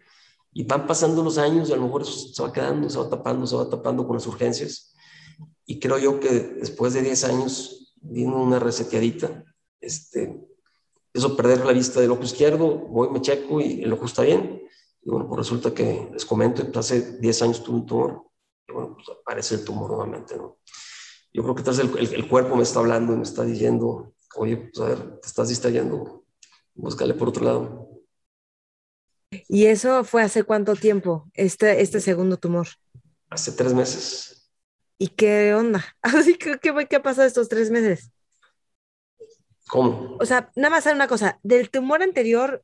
y van pasando los años y a lo mejor se va quedando, se va tapando, se va tapando con las urgencias. Y creo yo que después de 10 años vino una reseteadita, este, eso perder la vista del ojo izquierdo, voy, me checo y el ojo está bien. Y bueno, pues resulta que les comento, pues hace 10 años tuve un tumor. Y bueno, pues aparece el tumor nuevamente, ¿no? Yo creo que entonces el, el, el cuerpo me está hablando, me está diciendo, oye, pues a ver, te estás distrayendo, búscale por otro lado. ¿Y eso fue hace cuánto tiempo, este, este segundo tumor? Hace tres meses. ¿Y qué onda? (laughs) Que, ¿qué, ¿qué ha pasado estos tres meses? ¿Cómo? O sea, nada más una cosa, del tumor anterior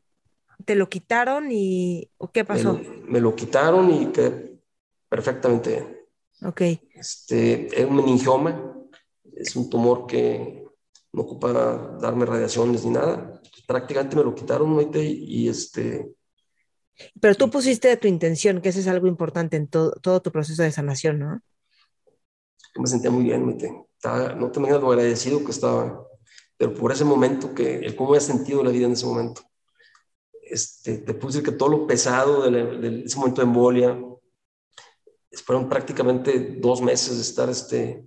te lo quitaron y ¿o qué pasó? Me, me lo quitaron y quedé perfectamente bien. Ok. Este, es un meningioma, es un tumor que no ocupa darme radiaciones ni nada. Prácticamente me lo quitaron, y este... Pero tú pusiste de tu intención, que eso es algo importante en todo, todo tu proceso de sanación, ¿no? Yo me sentía muy bien, ¿no? Estaba, no te imaginas lo agradecido que estaba pero por ese momento, que el cómo había sentido la vida en ese momento. Este, te puedo decir que todo lo pesado de, de ese momento de embolia, fueron prácticamente dos meses de estar este,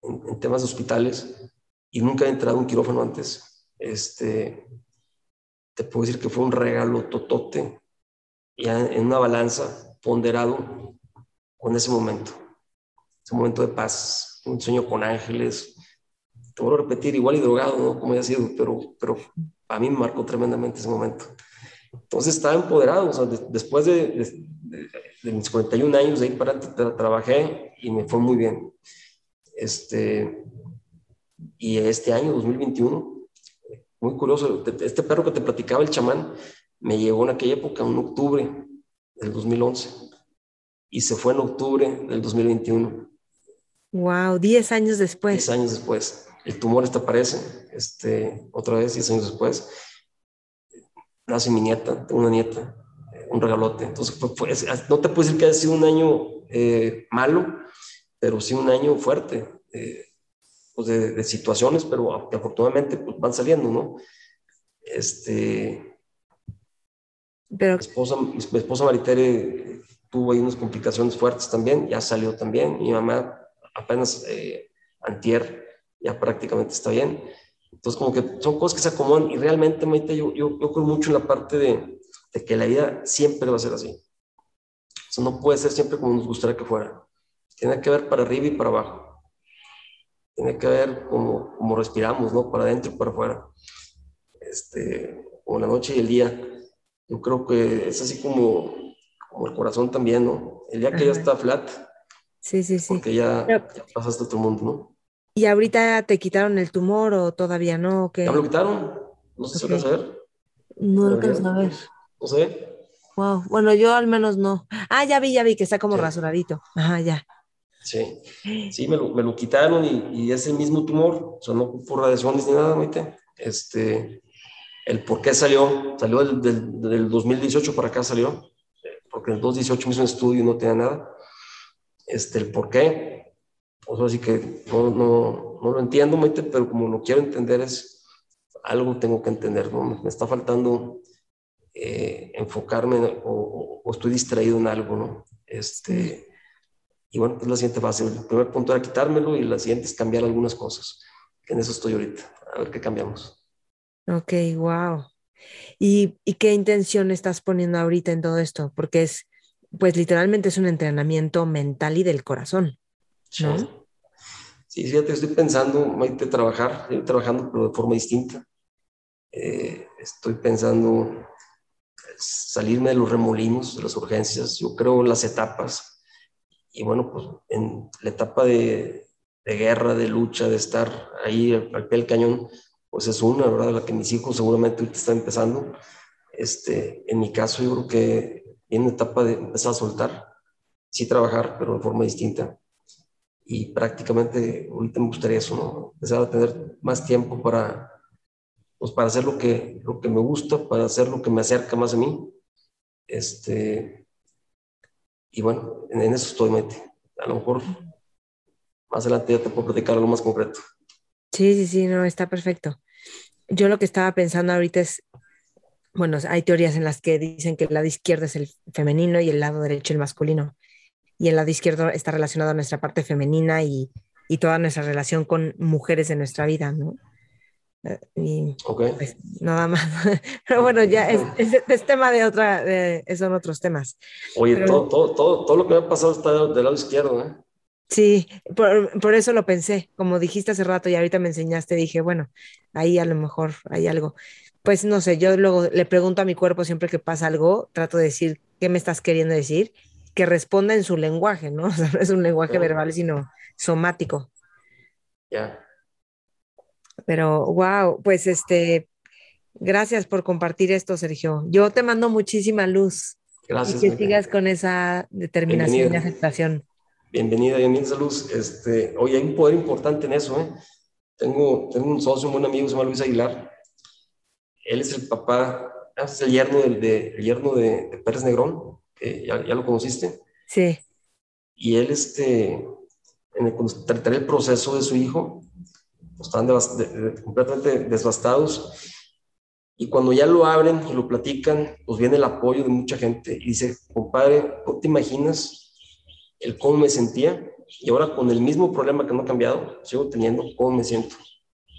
en, en, temas de hospitales y nunca he entrado a un quirófano antes. Este, te puedo decir que fue un regalo totote, ya en una balanza ponderado con ese momento, ese momento de paz, un sueño con ángeles, te vuelvo a repetir, igual y drogado, ¿no? Como haya sido, pero, pero a mí me marcó tremendamente ese momento. Entonces estaba empoderado, o sea, de, después de, de, de, mis 41 años de ahí para tra trabajé y me fue muy bien. Este, y este año, 2021, muy curioso, este perro que te platicaba, el chamán, me llegó en aquella época, en octubre del 2011, y se fue en octubre del 2021. Wow, 10 años después. 10 años después el tumor este aparece, este, otra vez, 10 años después, nace mi nieta, tengo una nieta, un regalote. Entonces, fue, fue, no te puedo decir que haya sido un año eh, malo, pero sí un año fuerte, eh, pues de, de, situaciones, pero que afortunadamente pues, van saliendo, ¿no? Este, pero... mi, esposa, mi, esposa Maritere tuvo ahí unas complicaciones fuertes también, ya salió también, mi mamá apenas eh, antier ya prácticamente está bien. Entonces, como que son cosas que se acomodan y realmente, Maite, yo, yo, yo creo mucho en la parte de, de, que la vida siempre va a ser así. Eso no puede ser siempre como nos gustaría que fuera. Tiene que ver para arriba y para abajo. Tiene que ver como, como respiramos, ¿no? Para adentro y para afuera. Este, como la noche y el día. Yo creo que es así como, como el corazón también, ¿no? El día que Ajá. ya está flat. Sí, sí, sí. Porque ya, Pero... ya pasaste a otro mundo, ¿no? ¿Y ahorita te quitaron el tumor o todavía no? ¿Qué? ¿Ya me lo quitaron? No sé si okay. lo saber. No lo quiero saber. No sé. Wow. Bueno, yo al menos no. Ah, ya vi, ya vi que está como sí. rasuradito. Ajá, ya. Sí, sí, me lo, me lo quitaron y, y, es el mismo tumor, o sea, no por radiaciones ni nada, ahorita. Este, el por qué salió, salió del, del, del, 2018 para acá salió, porque en el 2018 me hizo un estudio no tenía nada. Este, el por qué, pues así que no, no, no lo entiendo, pero como lo quiero entender es algo tengo que entender, ¿no? Me está faltando eh, enfocarme o, o, estoy distraído en algo, ¿no? Este, y bueno, pues la siguiente fase. El primer punto era quitármelo y la siguiente es cambiar algunas cosas. En eso estoy ahorita, a ver qué cambiamos. Ok, wow. ¿Y, ¿Y qué intención estás poniendo ahorita en todo esto? Porque es, pues literalmente es un entrenamiento mental y del corazón. ¿no? Sí. Sí, fíjate, estoy pensando, de trabajar, estoy trabajando pero de forma distinta. Eh, estoy pensando salirme de los remolinos, de las urgencias. Yo creo las etapas. Y bueno, pues en la etapa de, de guerra, de lucha, de estar ahí al pie del cañón, pues es una, ¿verdad? La que mis hijos seguramente ahorita están empezando. Este, en mi caso, yo creo que en etapa de empezar a soltar, sí trabajar, pero de forma distinta. Y prácticamente ahorita me gustaría eso, ¿no? Empezar a tener más tiempo para, pues para hacer lo que, lo que me gusta, para hacer lo que me acerca más a mí. Este, y bueno, en, eso estoy, mete. A lo mejor más adelante ya te puedo platicar algo más concreto. Sí, sí, sí, no, está perfecto. Yo lo que estaba pensando ahorita es, bueno, hay teorías en las que dicen que el lado izquierdo es el femenino y el lado derecho el masculino. Y el lado izquierdo está relacionado a nuestra parte femenina y, y toda nuestra relación con mujeres de nuestra vida, ¿no? Eh, y pues, nada más. (laughs) Pero bueno, ya es, es, tema de otra, son otros temas. Oye, todo, todo, todo, todo, lo que me ha pasado está del lado izquierdo, ¿eh? Sí, por, por, eso lo pensé. Como dijiste hace rato y ahorita me enseñaste, dije, bueno, ahí a lo mejor hay algo. Pues no sé, yo luego le pregunto a mi cuerpo siempre que pasa algo, trato de decir, ¿qué me estás queriendo decir? Que responda en su lenguaje, ¿no? (laughs) O sea, no es un lenguaje verbal, sino somático. Ya. Pero, wow, pues este, gracias por compartir esto, Sergio. Yo te mando muchísima luz. Gracias. Y que sigas con esa determinación y aceptación. Bienvenida, bienvenida, Luz. Este, oye, hay un poder importante en eso, ¿eh? Tengo, tengo un socio, un buen amigo, se llama Luis Aguilar. Él es el papá, ah, es el yerno, del, de, el yerno de, Pérez Negrón, que ya, ya, lo conociste. Sí. Y él, este, en el, tratar el proceso de su hijo, estaban completamente devastados. Y cuando ya lo abren y lo platican, pues viene el apoyo de mucha gente y dice, compadre, ¿no te imaginas el cómo me sentía? Y ahora con el mismo problema que no ha cambiado, sigo teniendo cómo me siento.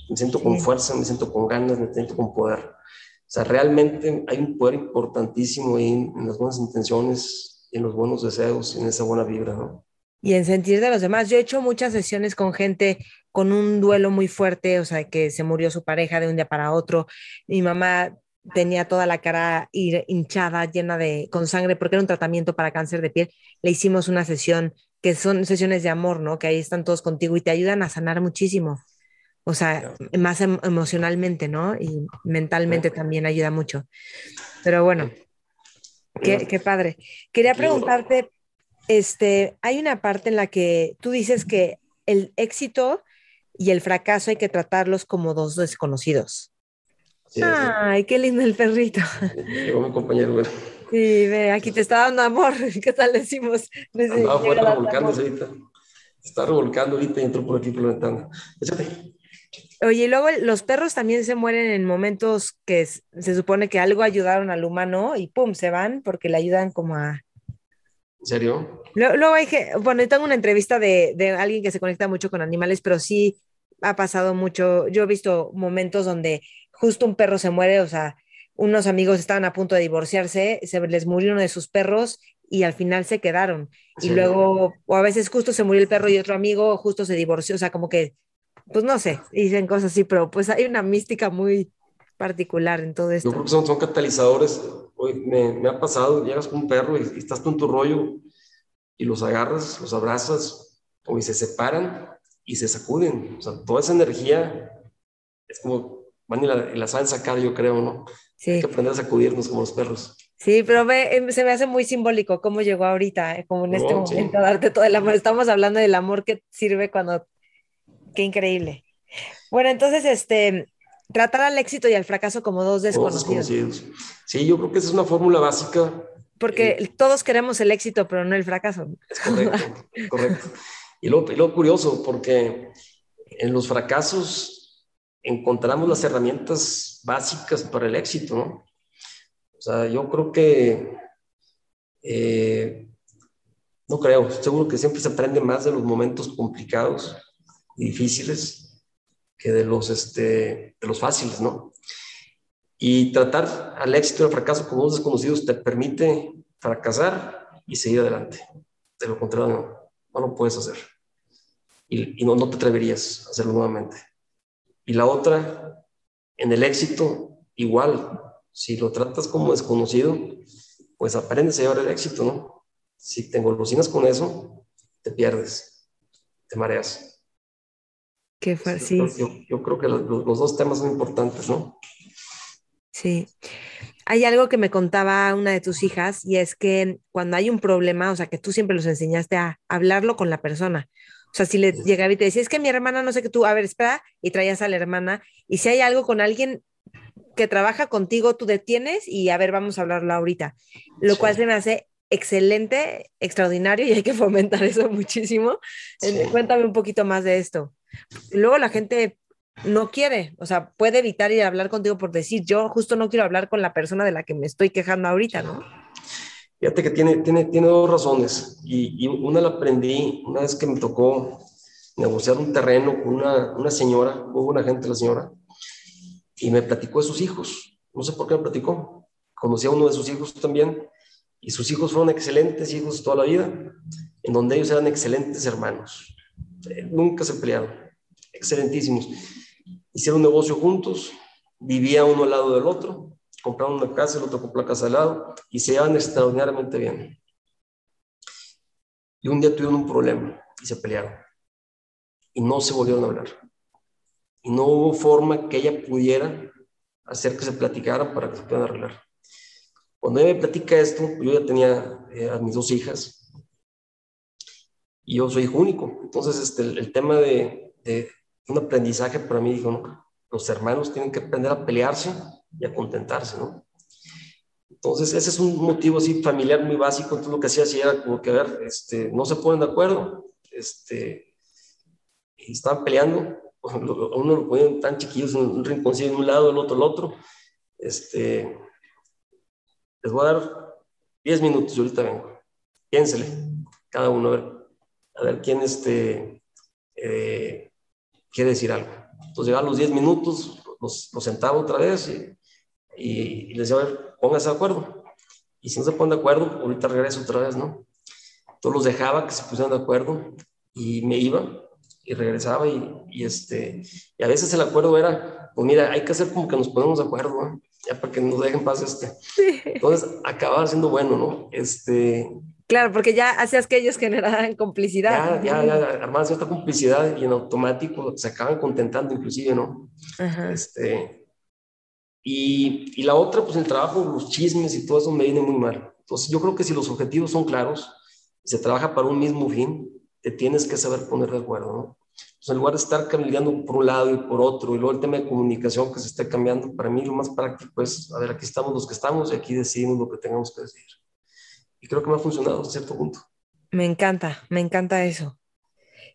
Me siento con fuerza, me siento con ganas, me siento con poder. O sea, realmente hay un poder importantísimo ahí en, en las buenas intenciones, en los buenos deseos, en esa buena vibra, ¿no? y en sentir de los demás. Yo he hecho muchas sesiones con gente con un duelo muy fuerte, o sea, que se murió su pareja de un día para otro. Mi mamá tenía toda la cara hinchada, llena de con sangre, porque era un tratamiento para cáncer de piel. Le hicimos una sesión que son sesiones de amor, ¿no? Que ahí están todos contigo y te ayudan a sanar muchísimo. O sea, más em, emocionalmente, ¿no? Y mentalmente también ayuda mucho. Pero bueno, qué, qué padre. Quería preguntarte, este, hay una parte en la que tú dices que el éxito y el fracaso hay que tratarlos como dos desconocidos. Ay, qué lindo el perrito. Llegó mi compañero. Sí, ve, aquí te está dando amor. (laughs) ¿Qué tal decimos? Andaba fuera revolcándose ahorita. Está revolcando ahorita y entró por aquí por la ventana. Échate. Oye, y luego los perros también se mueren en momentos que se supone que algo ayudaron al humano y pum, se van porque le ayudan como a ¿En serio? Luego hay que, bueno, yo tengo una entrevista de, de, alguien que se conecta mucho con animales, pero sí ha pasado mucho. Yo he visto momentos donde justo un perro se muere, o sea, unos amigos estaban a punto de divorciarse, se les murió uno de sus perros y al final se quedaron. Y luego, o a veces justo se murió el perro y otro amigo justo se divorció, o sea, como que, pues no sé, dicen cosas así, pero pues hay una mística muy particular en todo esto. Yo creo que son, son catalizadores me, me, ha pasado, llegas con un perro y, estás tú en tu rollo y los agarras, los abrazas, o y se separan y se sacuden. O sea, toda esa energía es como, van y la, y la saben sacar, yo creo, ¿no? Sí. Hay que aprender a sacudirnos como los perros. Sí, pero ve, em, se me hace muy simbólico cómo llegó ahorita, eh, como en este momento, darte todo el amor. Estamos hablando del amor que sirve cuando... Qué increíble. Bueno, entonces, este, tratar al éxito y al fracaso como dos desconocidos. Sí, yo creo que esa es una fórmula básica. Porque eh, todos queremos el éxito, pero no el fracaso. Es correcto, (laughs) correcto. Y lo, y lo curioso, porque en los fracasos encontramos las herramientas básicas para el éxito, ¿no? O sea, yo creo que, eh, no creo, seguro que siempre se aprende más de los momentos complicados y difíciles que de los, este, de los fáciles, ¿no? Y tratar al éxito y al fracaso como dos desconocidos te permite fracasar y seguir adelante. De lo contrario, no, no lo puedes hacer. y, no, no te atreverías a hacerlo nuevamente. Y la otra, en el éxito, igual, si lo tratas como desconocido, pues aprendes a llevar el éxito, ¿no? Si te engolosinas con eso, te pierdes, te mareas. Qué fácil. Yo, creo que los, los, dos temas son importantes, ¿no? Sí. Hay algo que me contaba una de tus hijas y es que cuando hay un problema, o sea, que tú siempre los enseñaste a hablarlo con la persona. O sea, si le llegaba y te decía, es que mi hermana no sé qué tú, a ver, espera, y traías a la hermana. Y si hay algo con alguien que trabaja contigo, tú detienes y a ver, vamos a hablarlo ahorita. Lo cual se me hace excelente, extraordinario y hay que fomentar eso (laughs) muchísimo. Cuéntame un poquito más de esto. Luego la gente no quiere, o sea, puede evitar ir a hablar contigo por decir, yo justo no quiero hablar con la persona de la que me estoy quejando ahorita, ¿no? Fíjate que tiene, tiene, tiene dos razones y, una la aprendí una vez que me tocó negociar un terreno con una, una señora, muy buena gente la señora, y me platicó de sus hijos. No sé por qué me platicó. Conocí a uno de sus hijos también y sus hijos fueron excelentes hijos toda la vida, en donde ellos eran excelentes hermanos. Eh, nunca se pelearon, excelentísimos hicieron negocio juntos, vivía uno al lado del otro, compraron una casa, el otro compró la casa al lado y se llevan extraordinariamente bien. Y un día tuvieron un problema y se pelearon y no se volvieron a hablar. Y no hubo forma que ella pudiera hacer que se platicaran para que se puedan arreglar. Cuando ella me platica esto, yo ya tenía eh, a mis dos hijas y yo soy hijo único. Entonces, este, el, tema de, un aprendizaje para mí, dijo, ¿no? los hermanos tienen que aprender a pelearse y a contentarse, ¿no? Entonces, ese es un motivo así familiar muy básico. Entonces, lo que hacía así era como que, a ver, este, no se ponen de acuerdo, este, estaban peleando, (laughs) uno lo ponían tan chiquillos en un rinconcillo en un lado, el otro el otro. Este, les voy a dar 10 minutos, yo ahorita vengo. Piénsele, cada uno, a ver, a ver quién este, eh, quiere decir algo. Entonces a los 10 minutos, los, sentaba otra vez y, les decía, a ver, pónganse de acuerdo. Y si no se ponen de acuerdo, ahorita regreso otra vez, ¿no? Entonces los dejaba que se pusieran de acuerdo y me iba y regresaba y, este, y a veces el acuerdo era, pues mira, hay que hacer como que nos ponemos de acuerdo, ya para que nos dejen paz este. Entonces acababa siendo bueno, ¿no? Este, Claro, porque ya hacías que ellos generaran complicidad. Ya, ya, ya, armaban cierta complicidad y en automático se acaban contentando inclusive, ¿no? Este, y, y, la otra, pues el trabajo, los chismes y todo eso me viene muy mal. Entonces yo creo que si los objetivos son claros, se trabaja para un mismo fin, te tienes que saber poner de acuerdo, ¿no? Pues en lugar de estar cambiando por un lado y por otro, y luego el tema de comunicación que se está cambiando, para mí lo más práctico es, a ver, aquí estamos los que estamos y aquí decidimos lo que tengamos que decir y creo que me ha funcionado a cierto punto. Me encanta, me encanta eso.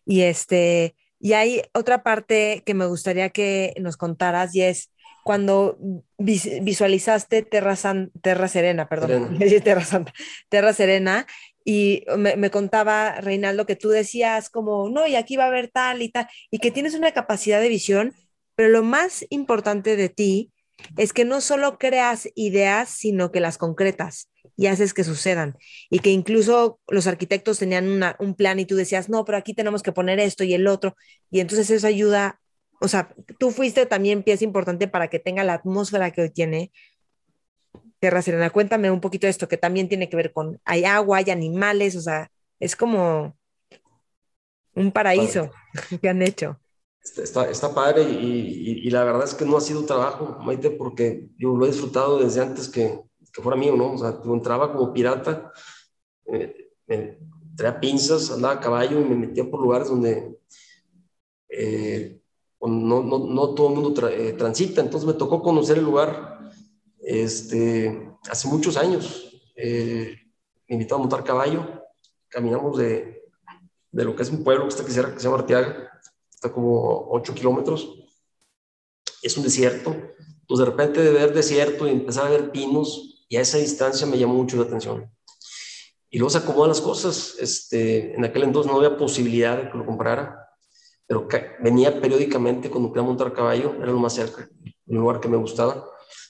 Y este, y hay otra parte que me gustaría que nos contaras y es cuando visualizaste Terra, Terra Serena, perdón, (laughs) Terra Santa, Terra Serena, y me, me, contaba Reinaldo que tú decías como, no, y aquí va a haber tal y tal, y que tienes una capacidad de visión, pero lo más importante de ti es que no solo creas ideas, sino que las concretas y haces que sucedan. Y que incluso los arquitectos tenían un plan y tú decías, no, pero aquí tenemos que poner esto y el otro. Y entonces eso ayuda, o sea, tú fuiste también pieza importante para que tenga la atmósfera que hoy tiene. Tierra Serena, cuéntame un poquito de esto, que también tiene que ver con, hay agua, hay animales, o sea, es como un paraíso (laughs) que han hecho. Está, está padre y, y, la verdad es que no ha sido trabajo, Maite, porque yo lo he disfrutado desde antes que, que fuera mío, ¿no? O sea, yo entraba como pirata, eh, me traía pinzas, andaba a caballo y me metía por lugares donde eh, no, no, no, todo el mundo eh, transita. Entonces me tocó conocer el lugar este, hace muchos años. me invitaba a montar caballo, caminamos de, de lo que es un pueblo que está que se llama Arteaga, está como 8 kilómetros. Es un desierto. Entonces de repente de ver desierto y empezar a ver pinos, y a esa distancia me llamó mucho la atención. Y luego se acomodan las cosas. Este, en aquel entonces no había posibilidad de que lo comprara, pero venía periódicamente cuando quería montar caballo, era lo más cerca, un lugar que me gustaba.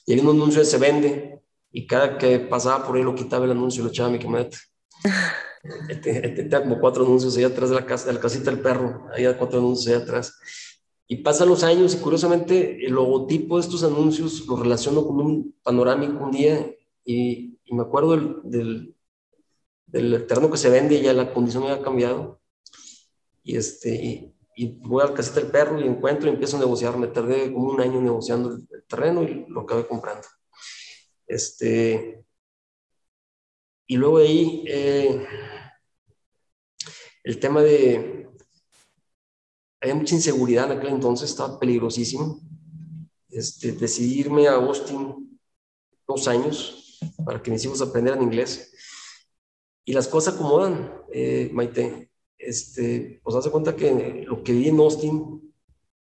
Y había un anuncio de se vende, y cada que pasaba por ahí lo quitaba el anuncio y lo echaba a mi camioneta. (laughs) Tenía como cuatro anuncios ahí atrás de la, casa, de la casita del perro, hay cuatro anuncios ahí atrás. Y pasan los años y curiosamente el logotipo de estos anuncios lo relaciono con un panorámico un día y, y me acuerdo del, del, del, terreno que se vende y ya la condición había cambiado. Y, este, y, y voy al casita del perro y encuentro y empiezo a negociar. Me tardé como un año negociando el, el terreno y lo acabé comprando. Este, y luego ahí, eh, el tema de, había mucha inseguridad en aquel entonces, estaba peligrosísimo. Este, decidí irme a Austin dos años para que mis hijos aprendieran inglés. Y las cosas acomodan, eh, Maite. Este, pues hace cuenta que lo que viví en Austin,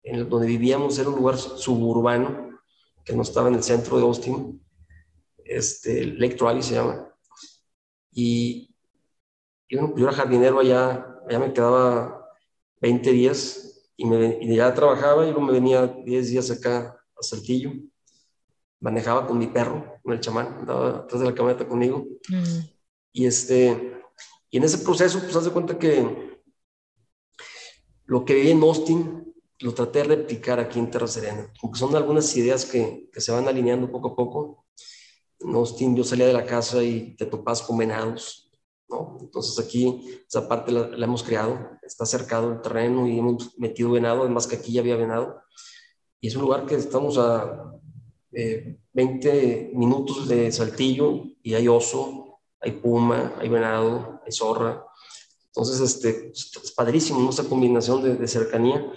en donde vivíamos, era un lugar suburbano, que no estaba en el centro de Austin, este, Lake Trolley se llama. Y, y bueno, yo era jardinero allá, allá me quedaba 20 días y, me, y ya trabajaba y luego me venía 10 días acá a Saltillo. Manejaba con mi perro, con el chamán, andaba atrás de la camioneta conmigo. Mm. Y, este, y en ese proceso, pues, haz de cuenta que lo que viví en Austin lo traté de replicar aquí en Terra Serena, porque son algunas ideas que, que se van alineando poco a poco en Austin yo salía de la casa y te topas con venados, ¿no? Entonces aquí esa parte la, la, hemos creado, está cercado el terreno y hemos metido venado, además que aquí ya había venado. Y es un lugar que estamos a eh, 20 minutos de Saltillo y hay oso, hay puma, hay venado, hay zorra. Entonces, este, es padrísimo ¿no? esa combinación de, de cercanía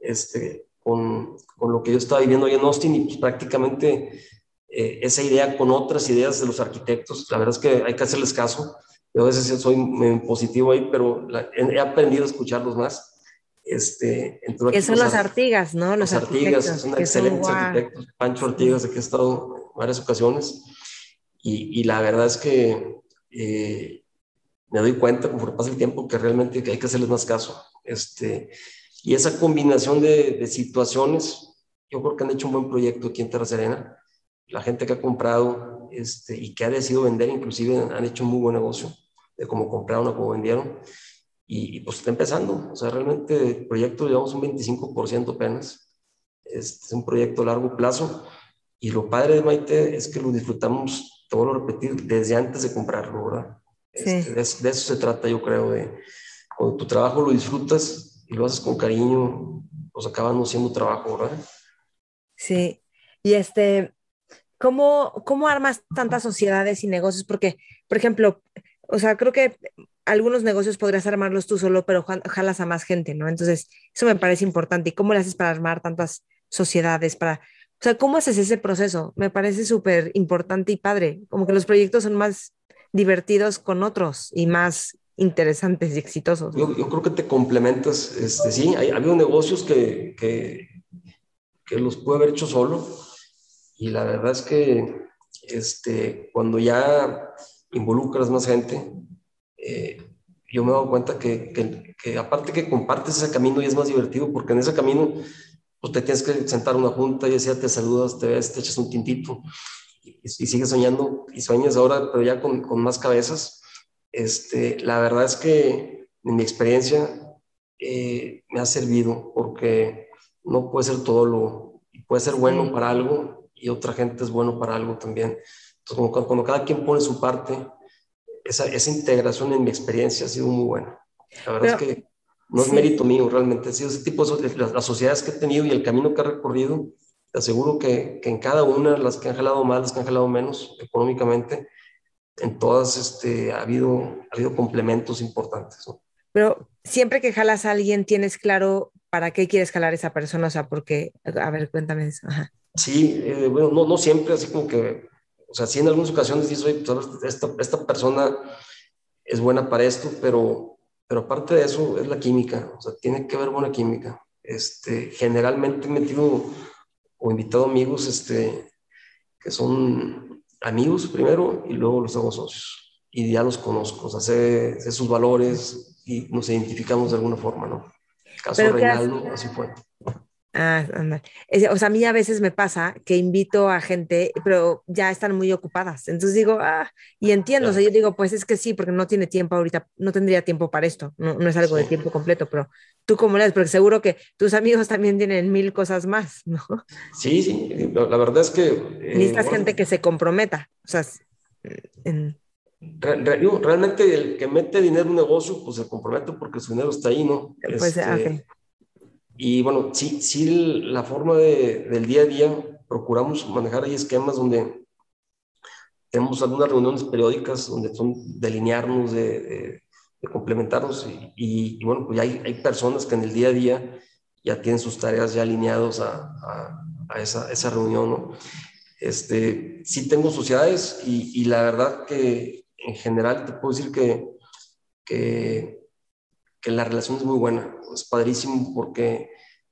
este, con, con, lo que yo estaba viviendo ahí en Austin y pues, prácticamente eh, esa idea con otras ideas de los arquitectos. La verdad es que hay que hacerles caso. Yo a veces soy positivo ahí, pero la, he aprendido a escucharlos más. Este, que son las Artigas, ¿no? Los, los Artigas, son excelentes son, arquitectos. Pancho Artigas, aquí he estado en varias ocasiones. Y, y la verdad es que eh, me doy cuenta, conforme pasa el tiempo, que realmente hay que hacerles más caso. Este, y esa combinación de, de situaciones, yo creo que han hecho un buen proyecto aquí en Terra Serena la gente que ha comprado este, y que ha decidido vender, inclusive han hecho un muy buen negocio de cómo compraron o cómo vendieron. Y, y, pues está empezando. O sea, realmente el proyecto llevamos un 25% apenas. Este es un proyecto a largo plazo. Y lo padre de Maite es que lo disfrutamos, te vuelvo a repetir, desde antes de comprarlo, ¿verdad? Sí. Este, de, de, eso se trata, yo creo, de cuando tu trabajo lo disfrutas y lo haces con cariño, pues acaba no siendo trabajo, ¿verdad? Sí. Y este, ¿Cómo, ¿Cómo armas tantas sociedades y negocios? Porque, por ejemplo, o sea, creo que algunos negocios podrías armarlos tú solo, pero jalas a más gente, ¿no? Entonces, eso me parece importante. ¿Y cómo le haces para armar tantas sociedades? Para, o sea, ¿cómo haces ese proceso? Me parece súper importante y padre. Como que los proyectos son más divertidos con otros y más interesantes y exitosos. Yo, yo creo que te complementas. Este, sí, hay, ha habido negocios que, que, que los pude haber hecho solo, y la verdad es que este, cuando ya involucras más gente, eh, yo me he dado cuenta que, que, que, aparte que compartes ese camino y es más divertido, porque en ese camino pues te tienes que sentar una junta y decía, te saludas, te ves, te echas un tintito y, y sigues soñando y sueñas ahora, pero ya con, con, más cabezas. Este, la verdad es que en mi experiencia eh, me ha servido porque no puede ser todo lo, puede ser bueno para algo y otra gente es bueno para algo también. Entonces, como cuando cada quien pone su parte, esa, esa integración en mi experiencia ha sido muy buena. La verdad Pero, es que no es sí. mérito mío, realmente. Ha sido ese tipo de las, las, sociedades que he tenido y el camino que he recorrido. Te aseguro que, que, en cada una, las que han jalado más, las que han jalado menos económicamente, en todas este, ha, habido, ha habido complementos importantes. ¿no? Pero siempre que jalas a alguien, tienes claro para qué quieres jalar a esa persona, o sea, porque, a ver, cuéntame eso. Ajá. Sí, eh, bueno, no, no siempre, así como que, o sea, sí en algunas ocasiones dices, oye, pues, esta, esta persona es buena para esto, pero, pero aparte de eso es la química, o sea, tiene que haber buena química. Este, generalmente he metido o invitado amigos este, que son amigos primero y luego los hago socios. Y ya los conozco, o sea, sé, sé sus valores y nos identificamos de alguna forma, ¿no? El caso Reinaldo, así fue. Ah, o sea, a mí a veces me pasa que invito a gente, pero ya están muy ocupadas. Entonces digo, ah, y entiendo, o sea, yo digo, pues es que sí, porque no tiene tiempo ahorita, no tendría tiempo para esto, no, no es algo de tiempo completo, pero tú cómo lees, porque seguro que tus amigos también tienen mil cosas más, ¿no? Sí, sí, la, verdad es que... Eh, Necesitas gente que se comprometa, o sea, realmente el que mete dinero en un negocio, pues se compromete porque su dinero está ahí, ¿no? Pues, ah, este, y bueno, sí, sí la forma de, del día a día, procuramos manejar ahí esquemas donde tenemos algunas reuniones periódicas donde son delinearnos, de, de, complementarnos y, bueno, pues hay, hay, personas que en el día a día ya tienen sus tareas ya alineados a, a, a esa, esa, reunión, ¿no? Este, sí tengo sociedades y, y, la verdad que en general te puedo decir que, que, que la relación es muy buena es padrísimo porque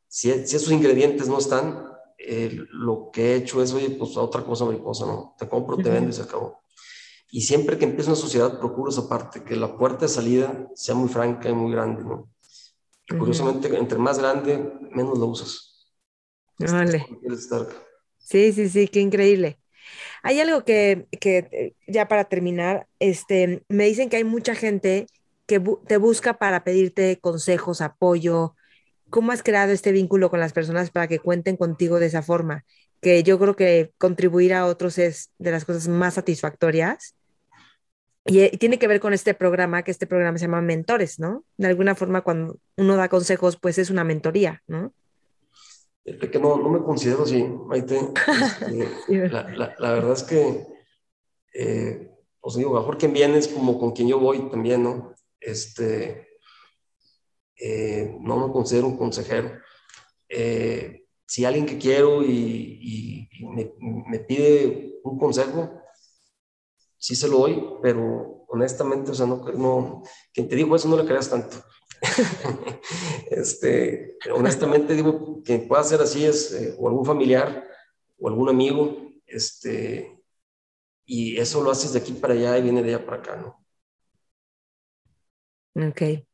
si, si esos ingredientes no están, eh, lo que he hecho es, oye, pues a otra cosa mariposa, ¿no? Te compro, te vendo y se acabó. Y siempre que empieza una sociedad, procuro esa parte, que la puerta de salida sea muy franca y muy grande, ¿no? Curiosamente, entre más grande, menos lo usas. Vale. Sí, sí, sí, qué increíble. Hay algo que, que, eh, ya para terminar, este, me dicen que hay mucha gente que te busca para pedirte consejos, apoyo. ¿Cómo has creado este vínculo con las personas para que cuenten contigo de esa forma? Que yo creo que contribuir a otros es de las cosas más satisfactorias. Y, eh, tiene que ver con este programa, que este programa se llama Mentores, ¿no? De alguna forma, cuando uno da consejos, pues es una mentoría, ¿no? que no, no me considero así, Maite. (laughs) Este, la, la, verdad es que, eh, os digo, mejor quien viene es como con quien yo voy también, ¿no? Este, eh, no me considero un consejero. Eh, si alguien que quiero y, me, pide un consejo, sí se lo doy, pero honestamente, o sea, no, no quien te dijo eso no le creas tanto. (laughs) este, honestamente digo que pueda ser así es eh, o algún familiar o algún amigo, este, y eso lo haces de aquí para allá y viene de allá para acá, ¿no? Ok.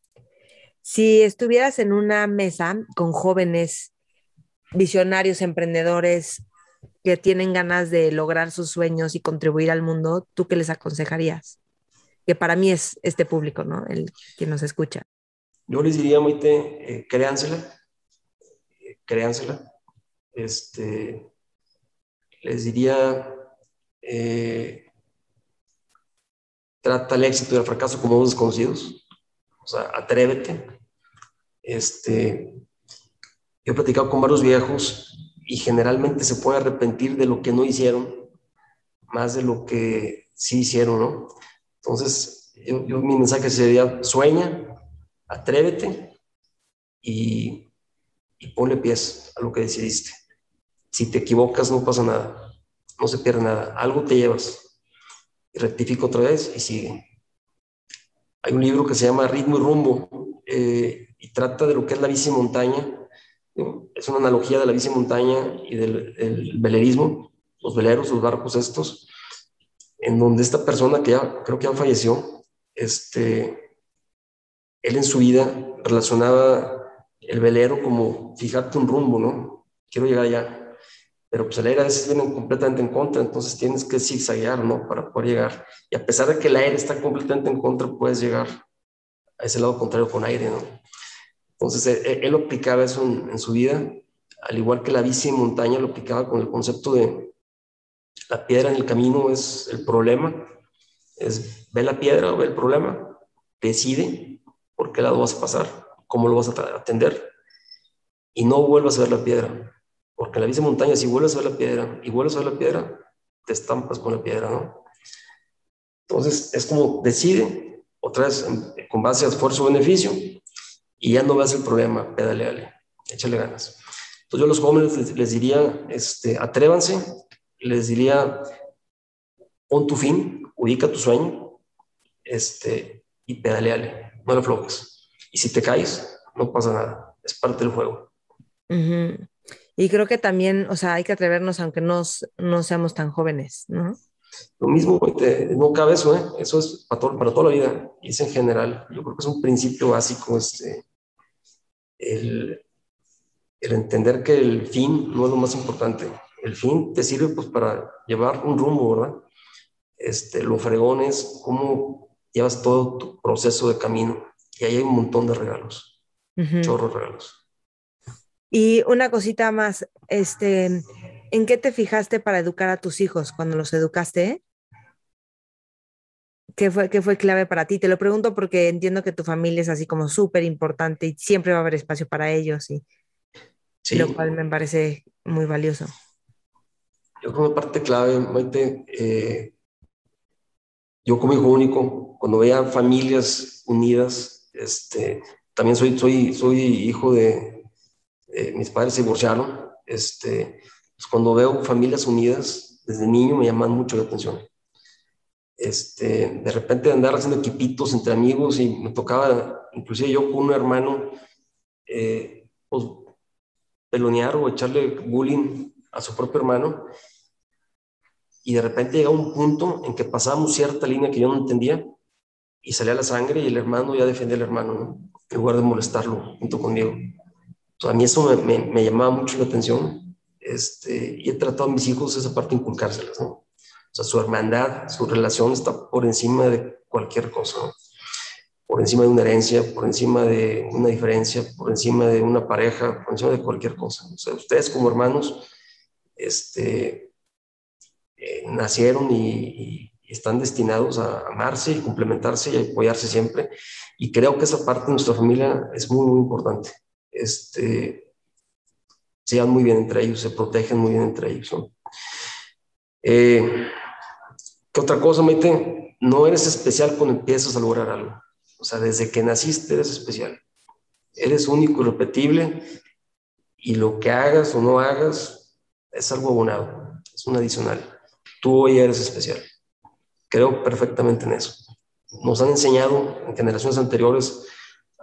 Si estuvieras en una mesa con jóvenes visionarios, emprendedores que tienen ganas de lograr sus sueños y contribuir al mundo, ¿tú qué les aconsejarías? Que para mí es este público, ¿no? El que nos escucha. Yo les diría, Moite, eh, créansela, eh, créansela. Este, les diría, eh, trata el éxito y el fracaso como dos desconocidos o sea, atrévete. Este, yo he platicado con varios viejos y generalmente se puede arrepentir de lo que no hicieron, más de lo que sí hicieron, ¿no? Entonces, yo, mi mensaje sería, sueña, atrévete y, y ponle pies a lo que decidiste. Si te equivocas, no pasa nada, no se pierde nada, algo te llevas. Y rectifica otra vez y sigue. Hay un libro que se llama Ritmo y Rumbo eh, y trata de lo que es la bici montaña. Es una analogía de la bici montaña y del, velerismo, los veleros, los barcos estos, en donde esta persona que creo que ya falleció, este, él en su vida relacionaba el velero como fijarte un rumbo, ¿no? Quiero llegar allá pero pues el aire a veces viene completamente en contra, entonces tienes que zigzaguear, ¿no? Para poder llegar. Y a pesar de que el aire está completamente en contra, puedes llegar a ese lado contrario con aire, ¿no? Entonces e, e, él, aplicaba eso en, su vida, al igual que la bici en montaña lo aplicaba con el concepto de la piedra en el camino es el problema, es ve la piedra o ve el problema, decide por qué lado vas a pasar, cómo lo vas a atender y no vuelvas a ver la piedra porque la bici montaña, si vuelves a ver la piedra y vuelves a ver la piedra, te estampas con la piedra, ¿no? Entonces, es como decide, otra vez, con base a esfuerzo-beneficio, y ya no veas el problema, pedaleale, échale ganas. Entonces, yo a los jóvenes les, diría, este, atrévanse, les diría, pon tu fin, ubica tu sueño, este, y pedaleale, no lo aflojes. Y si te caes, no pasa nada, es parte del juego. Y creo que también, o sea, hay que atrevernos aunque no, no seamos tan jóvenes, ¿no? Lo mismo, no cabe eso, ¿eh? Eso es para, para toda la vida, y es en general. Yo creo que es un principio básico, este, el, el entender que el fin no es lo más importante. El fin te sirve pues para llevar un rumbo, ¿verdad? Este, lo fregón es cómo llevas todo tu proceso de camino. Y ahí hay un montón de regalos, chorros regalos. Y una cosita más, este, ¿en qué te fijaste para educar a tus hijos cuando los educaste? ¿Qué fue, qué fue clave para ti? Te lo pregunto porque entiendo que tu familia es así como súper importante y siempre va a haber espacio para ellos, y, lo cual me parece muy valioso. Yo que parte clave, Maite, eh, yo como hijo único, cuando veía familias unidas, este, también soy, soy, soy hijo de, mis padres se divorciaron, este, pues cuando veo familias unidas, desde niño me llaman mucho la atención este, de repente andar haciendo equipitos entre amigos y me tocaba, inclusive yo con un hermano, eh, pues, pelonear o echarle bullying a su propio hermano. Y de repente llega un punto en que pasábamos cierta línea que yo no entendía y salía la sangre y el hermano ya defendía al hermano, en lugar de molestarlo junto conmigo. A mí eso me, me, llamaba mucho la atención este, y he tratado a mis hijos esa parte de inculcárselas. ¿no? O sea, su hermandad, su relación está por encima de cualquier cosa, por encima de una herencia, por encima de una diferencia, por encima de una pareja, por encima de cualquier cosa. O sea, ustedes como hermanos este, eh, nacieron y, están destinados a amarse y complementarse y apoyarse siempre. Y creo que esa parte de nuestra familia es muy, muy importante. Este, se llevan muy bien entre ellos, se protegen muy bien entre ellos. ¿no? Eh, ¿Qué otra cosa, Maite? No eres especial cuando empiezas a lograr algo. O sea, desde que naciste eres especial. Eres único y repetible y lo que hagas o no hagas es algo abonado, es un adicional. Tú hoy eres especial. Creo perfectamente en eso. Nos han enseñado en generaciones anteriores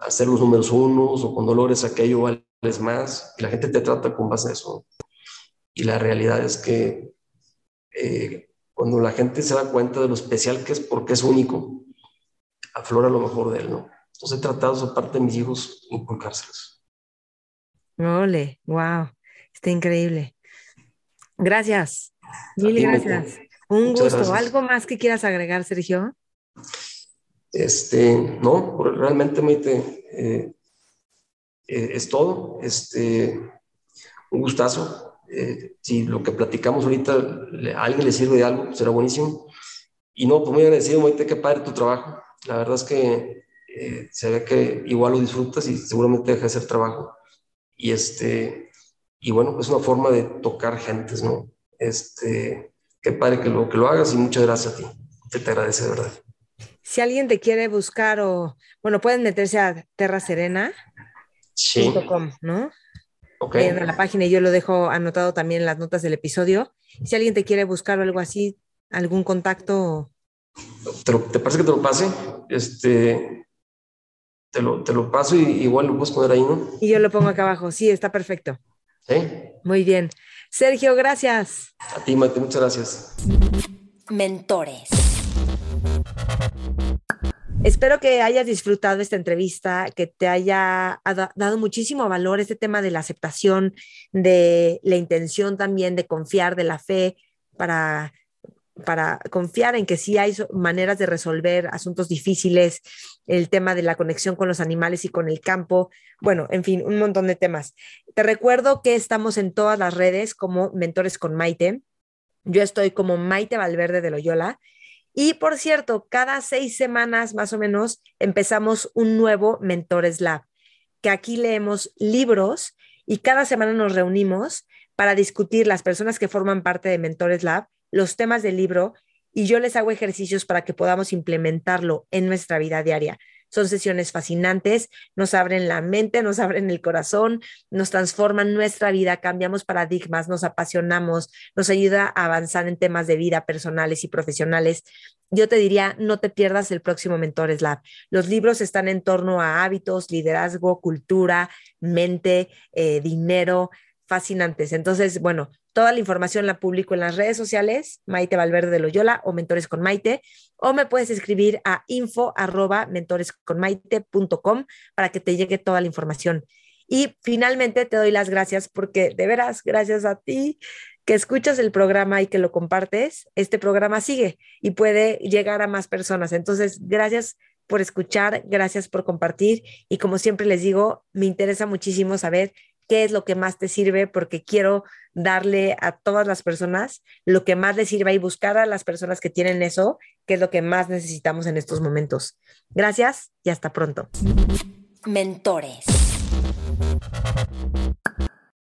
hacer los números unos o cuando logres aquello vales más y la gente te trata con base a eso. Y la realidad es que eh, cuando la gente se da cuenta de lo especial que es porque es único, aflora lo mejor de él, ¿no? Entonces he tratado esa parte de mis hijos inculcárselas. Ole, wow, está increíble. Gracias, mil gracias. Un gusto. ¿Algo más que quieras agregar, Sergio? Este, no, realmente me eh, eh, es todo. Este, un gustazo. Eh, si lo que platicamos ahorita a alguien le sirve de algo, será buenísimo. Y no, pues muy agradecido, Maite, qué padre tu trabajo. La verdad es que se ve que igual lo disfrutas y seguramente deja de hacer trabajo. Y este, y bueno, es una forma de tocar gentes, ¿no? Este, qué padre que lo, que lo hagas y muchas gracias a ti. Te, te agradece de verdad. Si alguien te quiere buscar o, bueno, pueden meterse a terraserena.com, sí. ¿no? en la página y yo lo dejo anotado también en las notas del episodio. Si alguien te quiere buscar o algo así, algún contacto. ¿Te, parece que te lo pase? Este, te lo, te lo paso y igual lo puedes poner ahí, ¿no? Y yo lo pongo acá abajo. Sí, está perfecto. Sí. Muy bien. Sergio, gracias. A ti, Mate, muchas gracias. Mentores. Espero que hayas disfrutado esta entrevista, que te haya dado muchísimo valor este tema de la aceptación, de la intención también de confiar, de la fe, para, para confiar en que sí hay maneras de resolver asuntos difíciles, el tema de la conexión con los animales y con el campo, bueno, en fin, un montón de temas. Te recuerdo que estamos en todas las redes como Mentores con Maite. Yo estoy como Maite Valverde de Loyola y por cierto, cada seis semanas más o menos empezamos un nuevo Mentores Lab, que aquí leemos libros y cada semana nos reunimos para discutir las personas que forman parte de Mentores Lab, los temas del libro y yo les hago ejercicios para que podamos implementarlo en nuestra vida diaria. Son sesiones fascinantes, nos abren la mente, nos abren el corazón, nos transforman nuestra vida, cambiamos paradigmas, nos apasionamos, nos ayuda a avanzar en temas de vida personales y profesionales. Yo te diría, no te pierdas el próximo Mentores Lab. Los libros están en torno a hábitos, liderazgo, cultura, mente, eh, dinero, fascinantes. Entonces, bueno, Toda la información la publico en las redes sociales, Maite Valverde de Loyola o Mentores con Maite, o me puedes escribir a info arroba mentoresconmaite.com para que te llegue toda la información. Y finalmente te doy las gracias porque de veras, gracias a ti que escuchas el programa y que lo compartes, este programa sigue y puede llegar a más personas. Entonces, gracias por escuchar, gracias por compartir y como siempre les digo, me interesa muchísimo saber qué es lo que más te sirve porque quiero darle a todas las personas lo que más les sirva y buscar a las personas que tienen eso, que es lo que más necesitamos en estos momentos. Gracias y hasta pronto. Mentores.